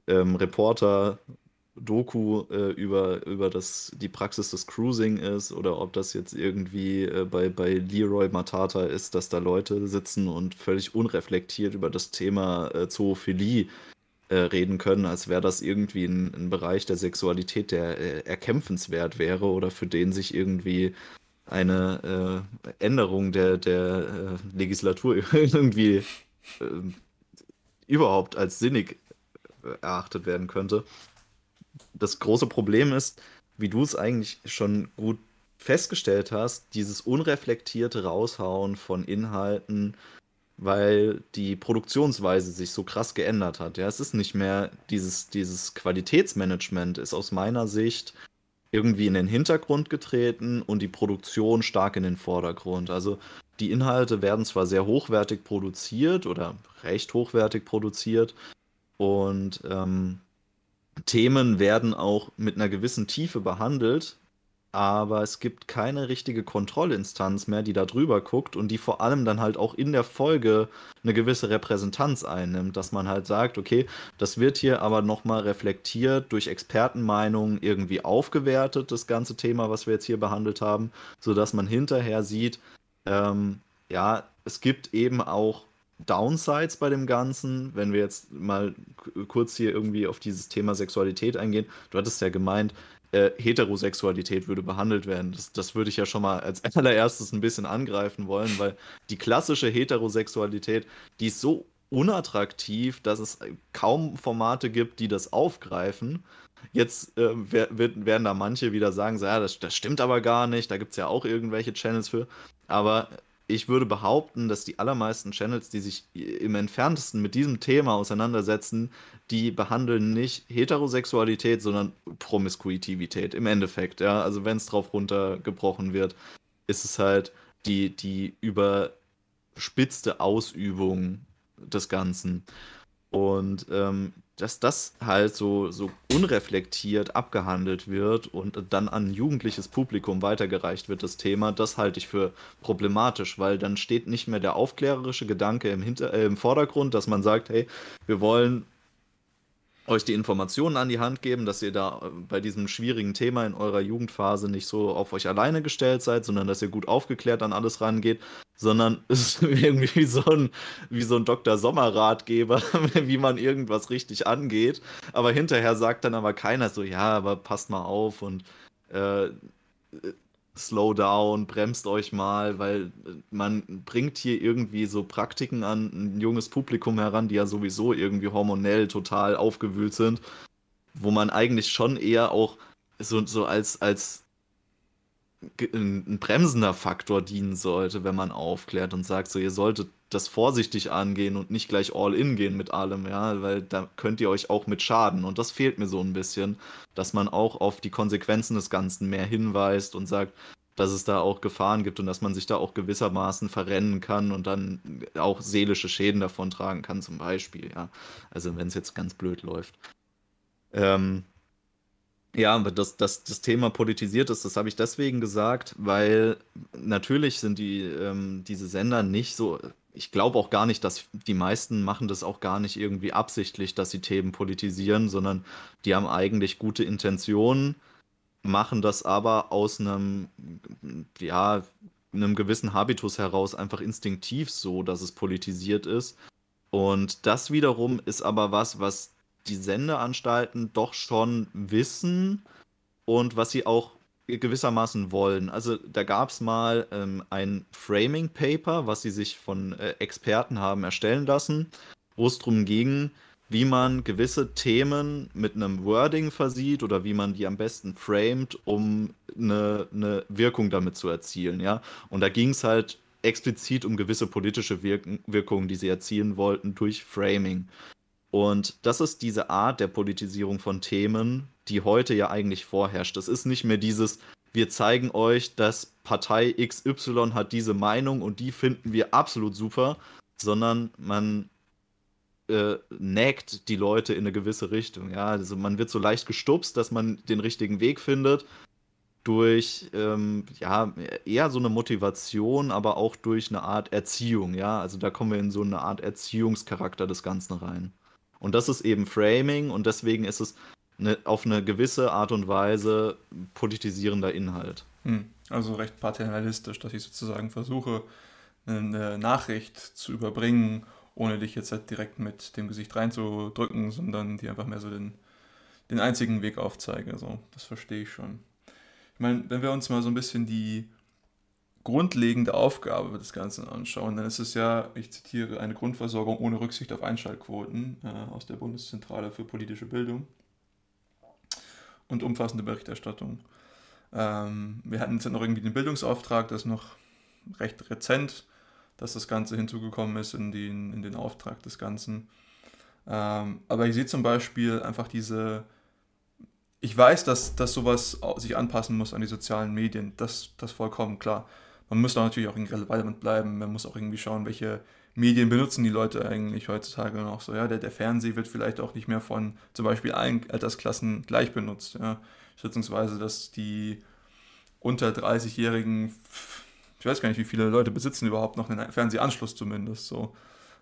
S2: ähm, Reporter-Doku äh, über, über das, die Praxis des Cruising ist oder ob das jetzt irgendwie äh, bei, bei Leroy Matata ist, dass da Leute sitzen und völlig unreflektiert über das Thema äh, Zoophilie äh, reden können, als wäre das irgendwie ein, ein, Bereich der Sexualität, der erkämpfenswert wäre oder für den sich irgendwie eine äh, Änderung der, der äh, Legislatur irgendwie äh, überhaupt als sinnig äh, erachtet werden könnte. Das große Problem ist, wie du es eigentlich schon gut festgestellt hast, dieses unreflektierte Raushauen von Inhalten, weil die Produktionsweise sich so krass geändert hat. Ja, es ist nicht mehr dieses, dieses Qualitätsmanagement, ist aus meiner Sicht irgendwie in den Hintergrund getreten und die Produktion stark in den Vordergrund. Also die Inhalte werden zwar sehr hochwertig produziert oder recht hochwertig produziert und ähm, Themen werden auch mit einer gewissen Tiefe behandelt, aber es gibt keine richtige Kontrollinstanz mehr, die da drüber guckt und die vor allem dann halt auch in der Folge eine gewisse Repräsentanz einnimmt, dass man halt sagt, okay, das wird hier aber nochmal reflektiert durch Expertenmeinungen irgendwie aufgewertet, das ganze Thema, was wir jetzt hier behandelt haben, sodass man hinterher sieht, ähm, ja, es gibt eben auch Downsides bei dem Ganzen, wenn wir jetzt mal kurz hier irgendwie auf dieses Thema Sexualität eingehen. Du hattest ja gemeint, äh, Heterosexualität würde behandelt werden. Das, das würde ich ja schon mal als allererstes ein bisschen angreifen wollen, weil die klassische Heterosexualität, die ist so unattraktiv, dass es kaum Formate gibt, die das aufgreifen. Jetzt äh, werden da manche wieder sagen, so, ja, das, das stimmt aber gar nicht, da gibt es ja auch irgendwelche Channels für. Aber ich würde behaupten, dass die allermeisten Channels, die sich im entferntesten mit diesem Thema auseinandersetzen, die behandeln nicht Heterosexualität, sondern Promiskuitivität im Endeffekt. Ja? Also wenn es drauf runtergebrochen wird, ist es halt die, die überspitzte Ausübung des Ganzen. Und ähm, dass das halt so, so unreflektiert abgehandelt wird und dann an ein jugendliches Publikum weitergereicht wird, das Thema, das halte ich für problematisch, weil dann steht nicht mehr der aufklärerische Gedanke im, Hinter äh, im Vordergrund, dass man sagt, hey, wir wollen euch die Informationen an die Hand geben, dass ihr da äh, bei diesem schwierigen Thema in eurer Jugendphase nicht so auf euch alleine gestellt seid, sondern dass ihr gut aufgeklärt an alles rangeht, sondern es ist irgendwie wie so ein, wie so ein Dr. Sommer-Ratgeber, wie man irgendwas richtig angeht. Aber hinterher sagt dann aber keiner so, ja, aber passt mal auf und äh, slow down, bremst euch mal, weil man bringt hier irgendwie so Praktiken an ein junges Publikum heran, die ja sowieso irgendwie hormonell total aufgewühlt sind, wo man eigentlich schon eher auch so, so als, als ein bremsender Faktor dienen sollte, wenn man aufklärt und sagt, so ihr solltet das vorsichtig angehen und nicht gleich all in gehen mit allem, ja, weil da könnt ihr euch auch mit schaden und das fehlt mir so ein bisschen, dass man auch auf die Konsequenzen des Ganzen mehr hinweist und sagt, dass es da auch Gefahren gibt und dass man sich da auch gewissermaßen verrennen kann und dann auch seelische Schäden davon tragen kann, zum Beispiel, ja. Also wenn es jetzt ganz blöd läuft. Ähm, ja, aber das, das, das Thema politisiert ist, das habe ich deswegen gesagt, weil natürlich sind die, ähm, diese Sender nicht so, ich glaube auch gar nicht, dass die meisten machen das auch gar nicht irgendwie absichtlich, dass sie Themen politisieren, sondern die haben eigentlich gute Intentionen, machen das aber aus einem, ja, einem gewissen Habitus heraus einfach instinktiv so, dass es politisiert ist. Und das wiederum ist aber was, was die Sendeanstalten doch schon wissen und was sie auch gewissermaßen wollen. Also da gab es mal ähm, ein Framing Paper, was sie sich von äh, Experten haben erstellen lassen, wo es darum ging, wie man gewisse Themen mit einem Wording versieht oder wie man die am besten framet, um eine, eine Wirkung damit zu erzielen. Ja? Und da ging es halt explizit um gewisse politische Wirk Wirkungen, die sie erzielen wollten durch Framing. Und das ist diese Art der Politisierung von Themen, die heute ja eigentlich vorherrscht. Es ist nicht mehr dieses, wir zeigen euch, dass Partei XY hat diese Meinung und die finden wir absolut super, sondern man äh, nägt die Leute in eine gewisse Richtung. Ja, also man wird so leicht gestupst, dass man den richtigen Weg findet durch ähm, ja eher so eine Motivation, aber auch durch eine Art Erziehung. Ja, also da kommen wir in so eine Art Erziehungscharakter des Ganzen rein. Und das ist eben Framing und deswegen ist es eine, auf eine gewisse Art und Weise politisierender Inhalt.
S3: Hm. Also recht paternalistisch, dass ich sozusagen versuche, eine Nachricht zu überbringen, ohne dich jetzt halt direkt mit dem Gesicht reinzudrücken, sondern die einfach mehr so den, den einzigen Weg aufzeige. Also, das verstehe ich schon. Ich meine, wenn wir uns mal so ein bisschen die grundlegende Aufgabe des Ganzen anschauen, dann ist es ja, ich zitiere, eine Grundversorgung ohne Rücksicht auf Einschaltquoten äh, aus der Bundeszentrale für politische Bildung und umfassende Berichterstattung. Ähm, wir hatten jetzt noch irgendwie den Bildungsauftrag, das ist noch recht rezent, dass das Ganze hinzugekommen ist in den, in den Auftrag des Ganzen. Ähm, aber ich sehe zum Beispiel einfach diese, ich weiß, dass, dass sowas sich anpassen muss an die sozialen Medien, das, das vollkommen klar man muss da natürlich auch relevant bleiben. Man muss auch irgendwie schauen, welche Medien benutzen die Leute eigentlich heutzutage noch so. Ja, der, der Fernseher wird vielleicht auch nicht mehr von zum Beispiel allen Altersklassen gleich benutzt. Ja. Schätzungsweise, dass die unter 30-Jährigen, ich weiß gar nicht, wie viele Leute besitzen überhaupt noch einen Fernsehanschluss zumindest. So.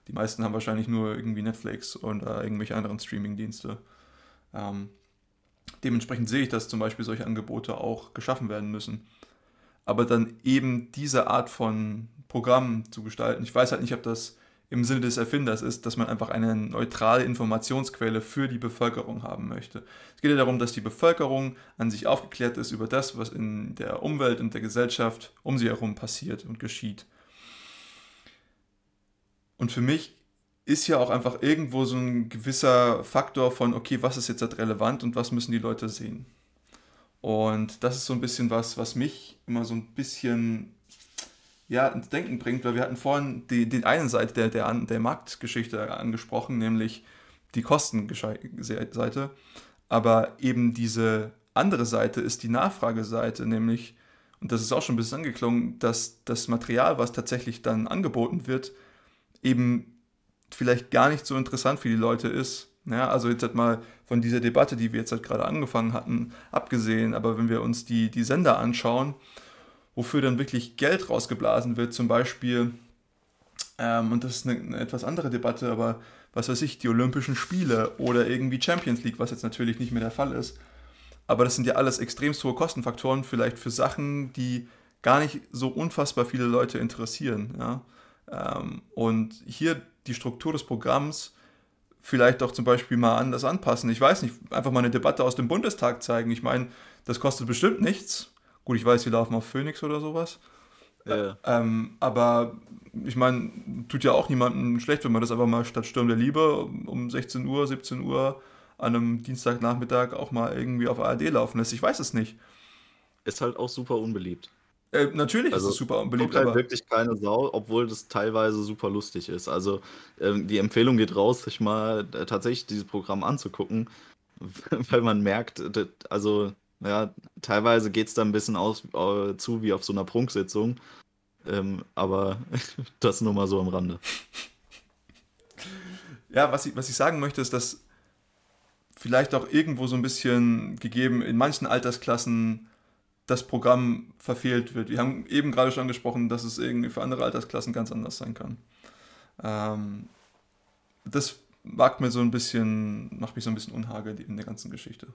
S3: Die meisten haben wahrscheinlich nur irgendwie Netflix oder irgendwelche anderen Streaming-Dienste. Ähm, dementsprechend sehe ich, dass zum Beispiel solche Angebote auch geschaffen werden müssen aber dann eben diese Art von Programm zu gestalten. Ich weiß halt nicht, ob das im Sinne des Erfinders ist, dass man einfach eine neutrale Informationsquelle für die Bevölkerung haben möchte. Es geht ja darum, dass die Bevölkerung an sich aufgeklärt ist über das, was in der Umwelt und der Gesellschaft um sie herum passiert und geschieht. Und für mich ist ja auch einfach irgendwo so ein gewisser Faktor von, okay, was ist jetzt halt relevant und was müssen die Leute sehen. Und das ist so ein bisschen was, was mich immer so ein bisschen ja, ins Denken bringt, weil wir hatten vorhin die, die eine Seite der, der, der Marktgeschichte angesprochen, nämlich die Kostenseite. Aber eben diese andere Seite ist die Nachfrageseite, nämlich, und das ist auch schon ein bisschen angeklungen, dass das Material, was tatsächlich dann angeboten wird, eben vielleicht gar nicht so interessant für die Leute ist. Ja, also jetzt halt mal von dieser Debatte, die wir jetzt halt gerade angefangen hatten, abgesehen, aber wenn wir uns die, die Sender anschauen, wofür dann wirklich Geld rausgeblasen wird, zum Beispiel, ähm, und das ist eine, eine, etwas andere Debatte, aber was weiß ich, die Olympischen Spiele oder irgendwie Champions League, was jetzt natürlich nicht mehr der Fall ist. Aber das sind ja alles extremst hohe Kostenfaktoren, vielleicht für Sachen, die gar nicht so unfassbar viele Leute interessieren. Ja? Ähm, und hier die Struktur des Programms vielleicht auch zum Beispiel mal anders anpassen. Ich weiß nicht, einfach mal eine Debatte aus dem Bundestag zeigen. Ich meine, das kostet bestimmt nichts. Gut, ich weiß, die laufen auf Phoenix oder sowas. Ja. Ähm, aber ich meine, tut ja auch niemandem schlecht, wenn man das einfach mal statt Sturm der Liebe um 16 Uhr, 17 Uhr an einem Dienstagnachmittag auch mal irgendwie auf ARD laufen lässt. Ich weiß es nicht.
S2: Ist halt auch super unbeliebt.
S3: Äh, natürlich also, ist es super unbeliebt. Halt
S2: aber wirklich keine Sau, obwohl das teilweise super lustig ist. Also ähm, die Empfehlung geht raus, sich mal äh, tatsächlich dieses Programm anzugucken, weil man merkt, das, also ja, teilweise geht es da ein bisschen aus, äh, zu wie auf so einer Prunksitzung. Ähm, aber das nur mal so am Rande.
S3: Ja, was ich, was ich sagen möchte, ist, dass vielleicht auch irgendwo so ein bisschen gegeben in manchen Altersklassen das Programm verfehlt wird. Wir haben eben gerade schon angesprochen, dass es irgendwie für andere Altersklassen ganz anders sein kann. Ähm, das macht mir so ein bisschen, macht mich so ein bisschen unhage in der ganzen Geschichte.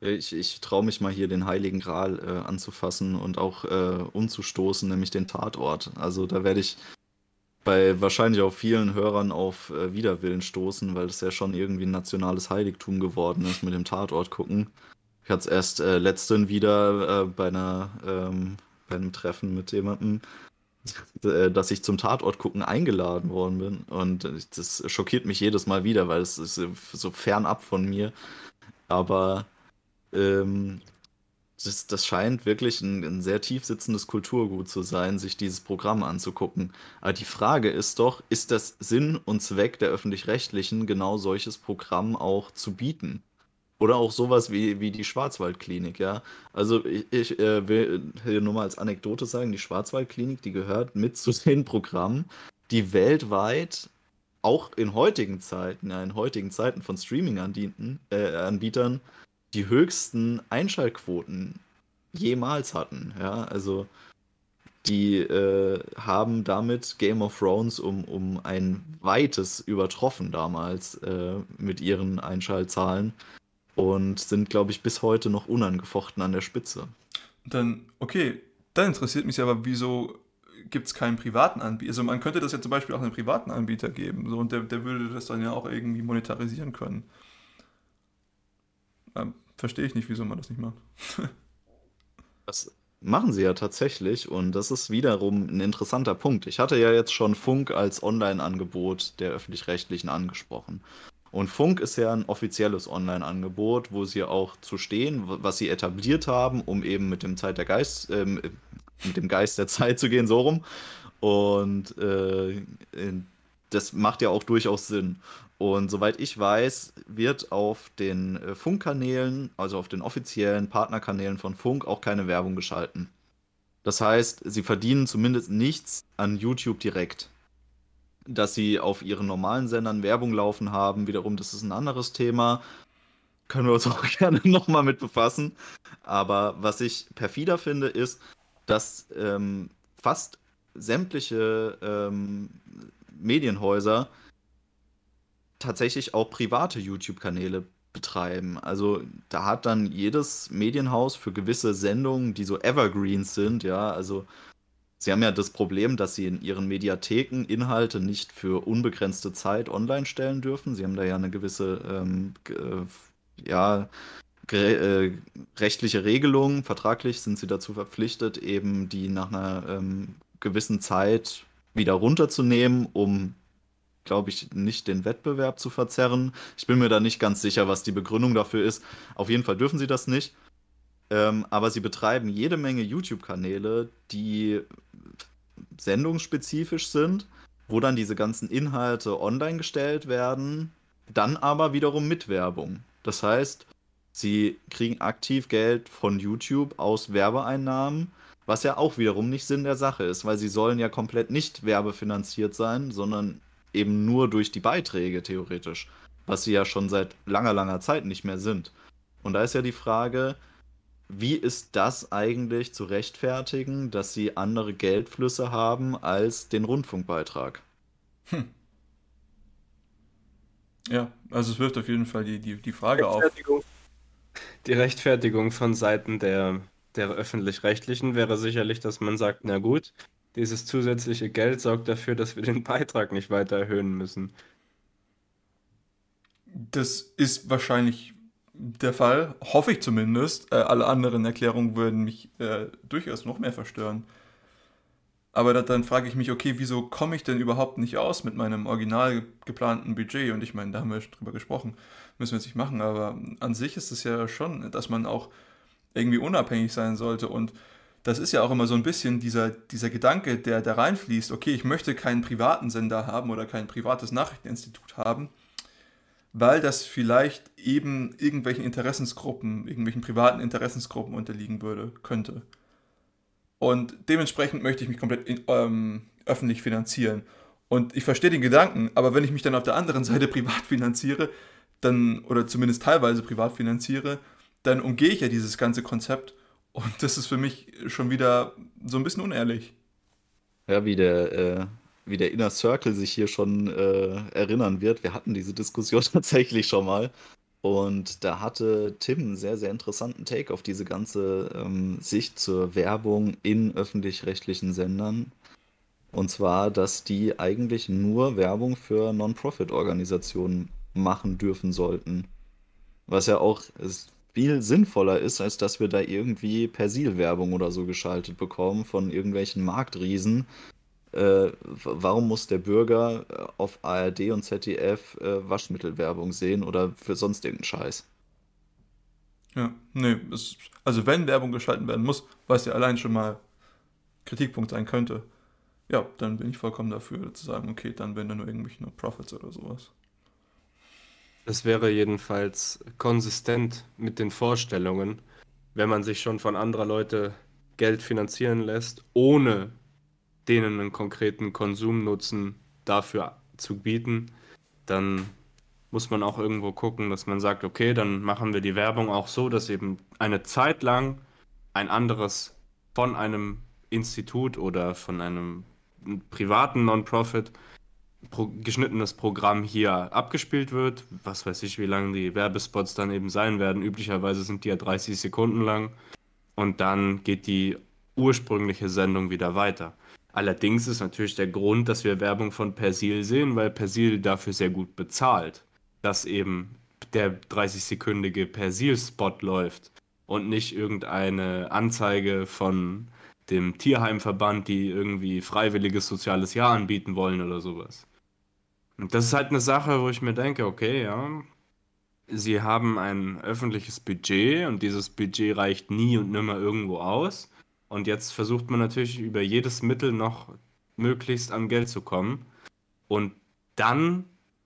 S2: Ich, ich traue mich mal hier den Heiligen Gral äh, anzufassen und auch äh, umzustoßen, nämlich den Tatort. Also da werde ich bei wahrscheinlich auch vielen Hörern auf äh, Widerwillen stoßen, weil das ja schon irgendwie ein nationales Heiligtum geworden ist mit dem Tatort gucken. Ich hatte es erst äh, letztens wieder äh, bei, einer, ähm, bei einem Treffen mit jemandem, äh, dass ich zum Tatort gucken eingeladen worden bin. Und das schockiert mich jedes Mal wieder, weil es ist so fernab von mir. Aber ähm, das, das, scheint wirklich ein, ein, sehr tief sitzendes Kulturgut zu sein, sich dieses Programm anzugucken. Aber die Frage ist doch, ist das Sinn und Zweck der öffentlich-rechtlichen, genau solches Programm auch zu bieten? Oder auch sowas wie, wie die Schwarzwaldklinik, ja. Also ich, ich äh, will hier nur mal als Anekdote sagen, die Schwarzwaldklinik, die gehört mit zu den Programmen, die weltweit auch in heutigen Zeiten, ja, in heutigen Zeiten von Streaming-Anbietern äh, die höchsten Einschaltquoten jemals hatten, ja. Also die äh, haben damit Game of Thrones um, um ein weites übertroffen damals äh, mit ihren Einschaltzahlen und sind, glaube ich, bis heute noch unangefochten an der Spitze.
S3: Dann, okay, dann interessiert mich aber, wieso gibt es keinen privaten Anbieter? Also man könnte das ja zum Beispiel auch einem privaten Anbieter geben so, und der, der würde das dann ja auch irgendwie monetarisieren können. Ähm, Verstehe ich nicht, wieso man das nicht macht.
S2: das machen sie ja tatsächlich und das ist wiederum ein interessanter Punkt. Ich hatte ja jetzt schon Funk als Online-Angebot der öffentlich-rechtlichen angesprochen. Und Funk ist ja ein offizielles Online-Angebot, wo sie auch zu stehen, was sie etabliert haben, um eben mit dem Zeit der Geist, äh, mit dem Geist der Zeit zu gehen, so rum. Und äh, das macht ja auch durchaus Sinn. Und soweit ich weiß, wird auf den äh, Funkkanälen, also auf den offiziellen Partnerkanälen von Funk, auch keine Werbung geschalten. Das heißt, sie verdienen zumindest nichts an YouTube direkt dass sie auf ihren normalen Sendern Werbung laufen haben. Wiederum, das ist ein anderes Thema. Können wir uns auch gerne nochmal mit befassen. Aber was ich perfider finde, ist, dass ähm, fast sämtliche ähm, Medienhäuser tatsächlich auch private YouTube-Kanäle betreiben. Also da hat dann jedes Medienhaus für gewisse Sendungen, die so Evergreens sind, ja, also Sie haben ja das Problem, dass Sie in Ihren Mediatheken Inhalte nicht für unbegrenzte Zeit online stellen dürfen. Sie haben da ja eine gewisse ähm, äh, ja, äh, rechtliche Regelung. Vertraglich sind Sie dazu verpflichtet, eben die nach einer ähm, gewissen Zeit wieder runterzunehmen, um, glaube ich, nicht den Wettbewerb zu verzerren. Ich bin mir da nicht ganz sicher, was die Begründung dafür ist. Auf jeden Fall dürfen sie das nicht. Ähm, aber sie betreiben jede Menge YouTube-Kanäle, die sendungsspezifisch sind, wo dann diese ganzen Inhalte online gestellt werden, dann aber wiederum mit Werbung. Das heißt, sie kriegen aktiv Geld von YouTube aus Werbeeinnahmen, was ja auch wiederum nicht Sinn der Sache ist, weil sie sollen ja komplett nicht werbefinanziert sein, sondern eben nur durch die Beiträge theoretisch, was sie ja schon seit langer, langer Zeit nicht mehr sind. Und da ist ja die Frage, wie ist das eigentlich zu rechtfertigen, dass sie andere Geldflüsse haben als den Rundfunkbeitrag? Hm.
S3: Ja, also es wirft auf jeden Fall die, die, die Frage auf.
S1: Die Rechtfertigung von Seiten der, der öffentlich-rechtlichen wäre sicherlich, dass man sagt, na gut, dieses zusätzliche Geld sorgt dafür, dass wir den Beitrag nicht weiter erhöhen müssen.
S3: Das ist wahrscheinlich der Fall, hoffe ich zumindest. Äh, alle anderen Erklärungen würden mich äh, durchaus noch mehr verstören. Aber da, dann frage ich mich, okay, wieso komme ich denn überhaupt nicht aus mit meinem original geplanten Budget? Und ich meine, da haben wir schon drüber gesprochen, müssen wir jetzt nicht machen, aber an sich ist es ja schon, dass man auch irgendwie unabhängig sein sollte. Und das ist ja auch immer so ein bisschen dieser, dieser Gedanke, der da reinfließt, okay, ich möchte keinen privaten Sender haben oder kein privates Nachrichteninstitut haben, weil das vielleicht eben irgendwelchen Interessensgruppen, irgendwelchen privaten Interessensgruppen unterliegen würde, könnte. Und dementsprechend möchte ich mich komplett in, ähm, öffentlich finanzieren. Und ich verstehe den Gedanken, aber wenn ich mich dann auf der anderen Seite privat finanziere, dann, oder zumindest teilweise privat finanziere, dann umgehe ich ja dieses ganze Konzept. Und das ist für mich schon wieder so ein bisschen unehrlich.
S2: Ja, wie der, äh, wie der Inner Circle sich hier schon äh, erinnern wird. Wir hatten diese Diskussion tatsächlich schon mal. Und da hatte Tim einen sehr, sehr interessanten Take auf diese ganze ähm, Sicht zur Werbung in öffentlich-rechtlichen Sendern. Und zwar, dass die eigentlich nur Werbung für Non-Profit-Organisationen machen dürfen sollten. Was ja auch viel sinnvoller ist, als dass wir da irgendwie Persil-Werbung oder so geschaltet bekommen von irgendwelchen Marktriesen, äh, warum muss der Bürger äh, auf ARD und ZDF äh, Waschmittelwerbung sehen oder für sonst irgendeinen Scheiß?
S3: Ja, nee, es, also wenn Werbung geschalten werden muss, was ja allein schon mal Kritikpunkt sein könnte, ja, dann bin ich vollkommen dafür zu sagen, okay, dann wenn da nur irgendwelche nur Profits oder sowas.
S1: Das wäre jedenfalls konsistent mit den Vorstellungen, wenn man sich schon von anderer Leute Geld finanzieren lässt, ohne denen einen konkreten Konsumnutzen dafür zu bieten, dann muss man auch irgendwo gucken, dass man sagt, okay, dann machen wir die Werbung auch so, dass eben eine Zeit lang ein anderes von einem Institut oder von einem privaten Non-Profit pro, geschnittenes Programm hier abgespielt wird. Was weiß ich, wie lang die Werbespots dann eben sein werden. Üblicherweise sind die ja 30 Sekunden lang. Und dann geht die ursprüngliche Sendung wieder weiter. Allerdings ist natürlich der Grund, dass wir Werbung von Persil sehen, weil Persil dafür sehr gut bezahlt, dass eben der 30-sekündige Persil-Spot läuft und nicht irgendeine Anzeige von dem Tierheimverband, die irgendwie freiwilliges soziales Jahr anbieten wollen oder sowas. Und das ist halt eine Sache, wo ich mir denke, okay, ja, sie haben ein öffentliches Budget und dieses Budget reicht nie und nimmer irgendwo aus. Und jetzt versucht man natürlich über jedes Mittel noch möglichst an Geld zu kommen. Und dann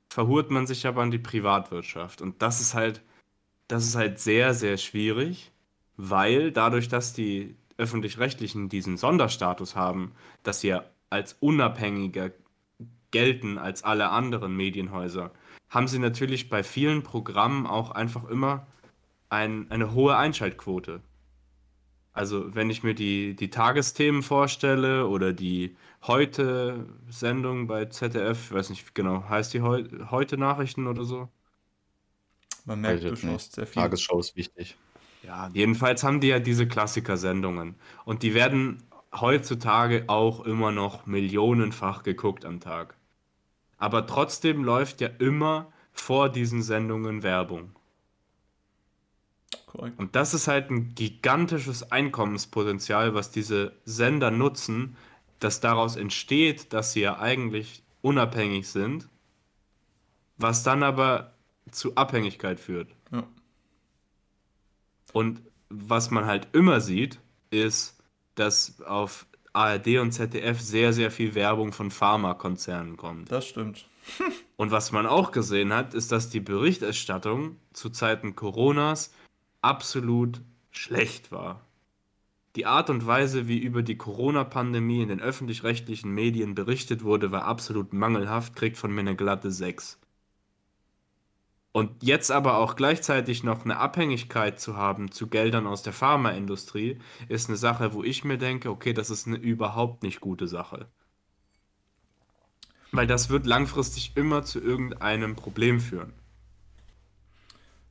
S1: verhurt man sich aber an die Privatwirtschaft. Und das ist halt, das ist halt sehr, sehr schwierig, weil dadurch, dass die öffentlich-rechtlichen diesen Sonderstatus haben, dass sie als unabhängiger gelten als alle anderen Medienhäuser, haben sie natürlich bei vielen Programmen auch einfach immer ein, eine hohe Einschaltquote. Also wenn ich mir die, die Tagesthemen vorstelle oder die Heute-Sendung bei ZDF, weiß nicht genau, heißt die Heu Heute Nachrichten oder so?
S2: Man merkt, du schaust sehr viel. Tagesschau ist wichtig.
S1: Ja, jedenfalls haben die ja diese Klassiker-Sendungen. Und die werden heutzutage auch immer noch millionenfach geguckt am Tag. Aber trotzdem läuft ja immer vor diesen Sendungen Werbung. Korrekt. Und das ist halt ein gigantisches Einkommenspotenzial, was diese Sender nutzen, dass daraus entsteht, dass sie ja eigentlich unabhängig sind, was dann aber zu Abhängigkeit führt.
S3: Ja.
S1: Und was man halt immer sieht, ist, dass auf ARD und ZDF sehr, sehr viel Werbung von Pharmakonzernen kommt.
S3: Das stimmt.
S1: Und was man auch gesehen hat, ist, dass die Berichterstattung zu Zeiten Coronas absolut schlecht war. Die Art und Weise, wie über die Corona-Pandemie in den öffentlich-rechtlichen Medien berichtet wurde, war absolut mangelhaft, kriegt von mir eine glatte 6. Und jetzt aber auch gleichzeitig noch eine Abhängigkeit zu haben zu Geldern aus der Pharmaindustrie, ist eine Sache, wo ich mir denke, okay, das ist eine überhaupt nicht gute Sache. Weil das wird langfristig immer zu irgendeinem Problem führen.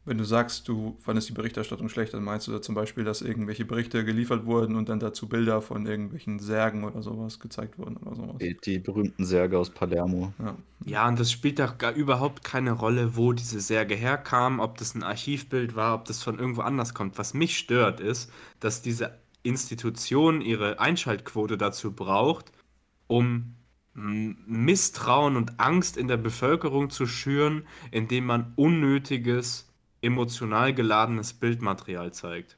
S3: Wenn du sagst, du fandest die Berichterstattung schlecht, dann meinst du da zum Beispiel, dass irgendwelche Berichte geliefert wurden und dann dazu Bilder von irgendwelchen Särgen oder sowas gezeigt wurden oder sowas.
S2: Die, die berühmten Särge aus Palermo.
S3: Ja.
S1: Ja, und das spielt doch gar überhaupt keine Rolle, wo diese Särge herkamen, ob das ein Archivbild war, ob das von irgendwo anders kommt. Was mich stört, ist, dass diese Institution ihre Einschaltquote dazu braucht, um Misstrauen und Angst in der Bevölkerung zu schüren, indem man unnötiges, emotional geladenes Bildmaterial zeigt,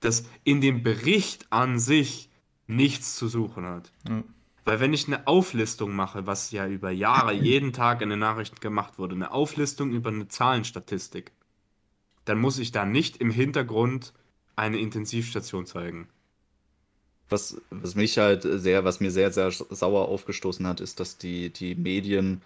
S1: das in dem Bericht an sich nichts zu suchen hat.
S3: Ja.
S1: Weil wenn ich eine Auflistung mache, was ja über Jahre jeden Tag in den Nachrichten gemacht wurde, eine Auflistung über eine Zahlenstatistik, dann muss ich da nicht im Hintergrund eine Intensivstation zeigen.
S2: Was, was mich halt sehr, was mir sehr, sehr sauer aufgestoßen hat, ist, dass die, die Medien,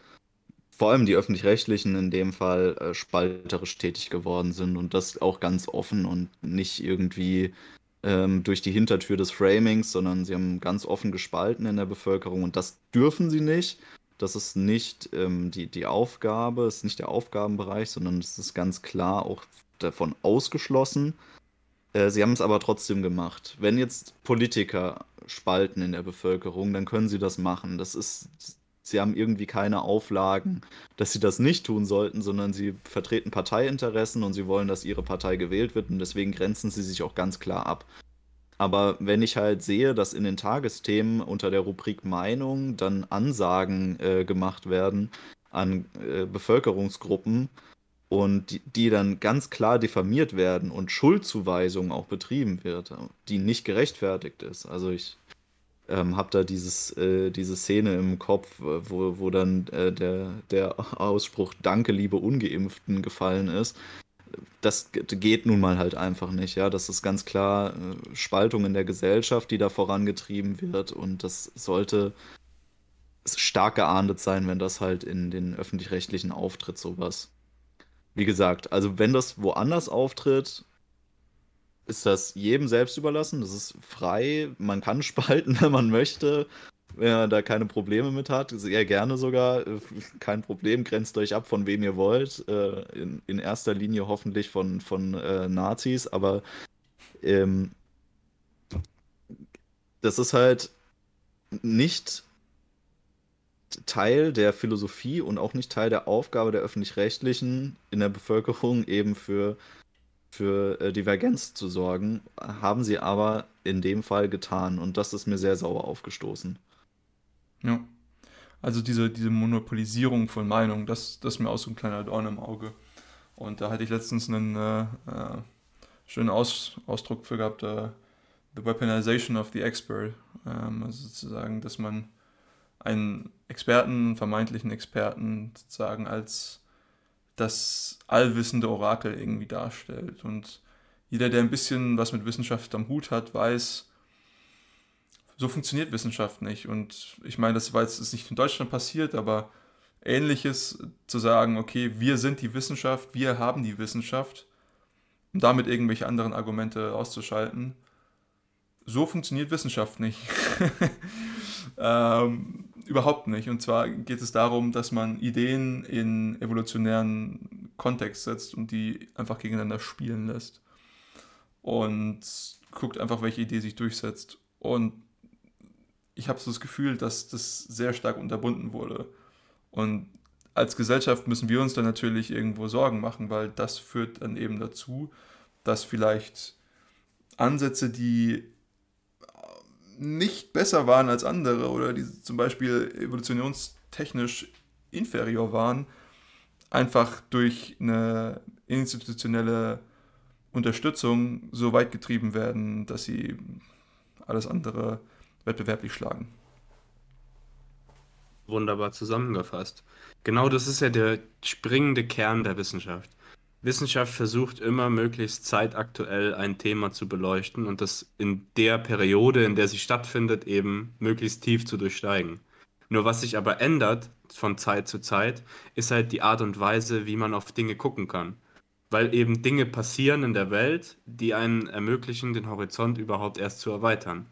S2: vor allem die öffentlich-rechtlichen in dem Fall, äh, spalterisch tätig geworden sind und das auch ganz offen und nicht irgendwie ähm, durch die Hintertür des Framings, sondern sie haben ganz offen gespalten in der Bevölkerung und das dürfen sie nicht. Das ist nicht ähm, die, die Aufgabe, ist nicht der Aufgabenbereich, sondern es ist ganz klar auch davon ausgeschlossen. Äh, Sie haben es aber trotzdem gemacht. Wenn jetzt Politiker spalten in der Bevölkerung, dann können sie das machen. Das ist, sie haben irgendwie keine Auflagen, dass sie das nicht tun sollten, sondern sie vertreten Parteiinteressen und sie wollen, dass ihre Partei gewählt wird und deswegen grenzen sie sich auch ganz klar ab. Aber wenn ich halt sehe, dass in den Tagesthemen unter der Rubrik Meinung dann Ansagen äh, gemacht werden an äh, Bevölkerungsgruppen, und die, die dann ganz klar diffamiert werden und Schuldzuweisung auch betrieben wird, die nicht gerechtfertigt ist. Also ich ähm, habe da dieses, äh, diese Szene im Kopf, wo, wo dann äh, der, der Ausspruch Danke, liebe Ungeimpften gefallen ist. Das geht nun mal halt einfach nicht, ja. Das ist ganz klar äh, Spaltung in der Gesellschaft, die da vorangetrieben wird und das sollte stark geahndet sein, wenn das halt in den öffentlich-rechtlichen auftritt, sowas. Wie gesagt, also wenn das woanders auftritt, ist das jedem selbst überlassen. Das ist frei. Man kann spalten, wenn man möchte. Wenn er da keine Probleme mit hat, sehr gerne sogar. Kein Problem, grenzt euch ab, von wem ihr wollt. Äh, In, in erster Linie hoffentlich von, von äh, Nazis, aber ähm, das ist halt nicht Teil der Philosophie und auch nicht Teil der Aufgabe der öffentlich-rechtlichen in der Bevölkerung eben für, für äh, Divergenz zu sorgen, haben sie aber in dem Fall getan und das ist mir sehr sauer aufgestoßen.
S3: Ja. Also diese, diese Monopolisierung von Meinung, das, das ist mir auch so ein kleiner Dorn im Auge. Und da hatte ich letztens einen äh, äh, schönen Aus, Ausdruck für gehabt, äh, the weaponization of the expert. Ähm, also sozusagen, dass man einen Experten, einen vermeintlichen Experten sozusagen als das allwissende Orakel irgendwie darstellt. Und jeder, der ein bisschen was mit Wissenschaft am Hut hat, weiß, so funktioniert Wissenschaft nicht. Und ich meine, das war jetzt ist nicht in Deutschland passiert, aber ähnliches zu sagen, okay, wir sind die Wissenschaft, wir haben die Wissenschaft, um damit irgendwelche anderen Argumente auszuschalten. So funktioniert Wissenschaft nicht. ähm, überhaupt nicht. Und zwar geht es darum, dass man Ideen in evolutionären Kontext setzt und die einfach gegeneinander spielen lässt. Und guckt einfach, welche Idee sich durchsetzt. Und ich habe so das Gefühl, dass das sehr stark unterbunden wurde. Und als Gesellschaft müssen wir uns dann natürlich irgendwo Sorgen machen, weil das führt dann eben dazu, dass vielleicht Ansätze, die nicht besser waren als andere oder die zum Beispiel evolutionstechnisch inferior waren, einfach durch eine institutionelle Unterstützung so weit getrieben werden, dass sie alles andere wettbewerblich schlagen.
S1: Wunderbar zusammengefasst. Genau das ist ja der springende Kern der Wissenschaft. Wissenschaft versucht immer möglichst zeitaktuell ein Thema zu beleuchten und das in der Periode, in der sie stattfindet, eben möglichst tief zu durchsteigen. Nur was sich aber ändert von Zeit zu Zeit, ist halt die Art und Weise, wie man auf Dinge gucken kann. Weil eben Dinge passieren in der Welt, die einen ermöglichen, den Horizont überhaupt erst zu erweitern.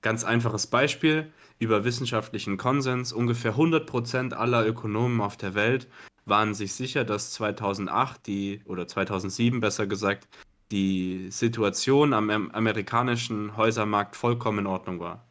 S1: Ganz einfaches Beispiel, über wissenschaftlichen Konsens, ungefähr 100% aller Ökonomen auf der Welt waren sich sicher, dass 2008 die, oder 2007 besser gesagt, die Situation am amerikanischen Häusermarkt vollkommen in Ordnung war.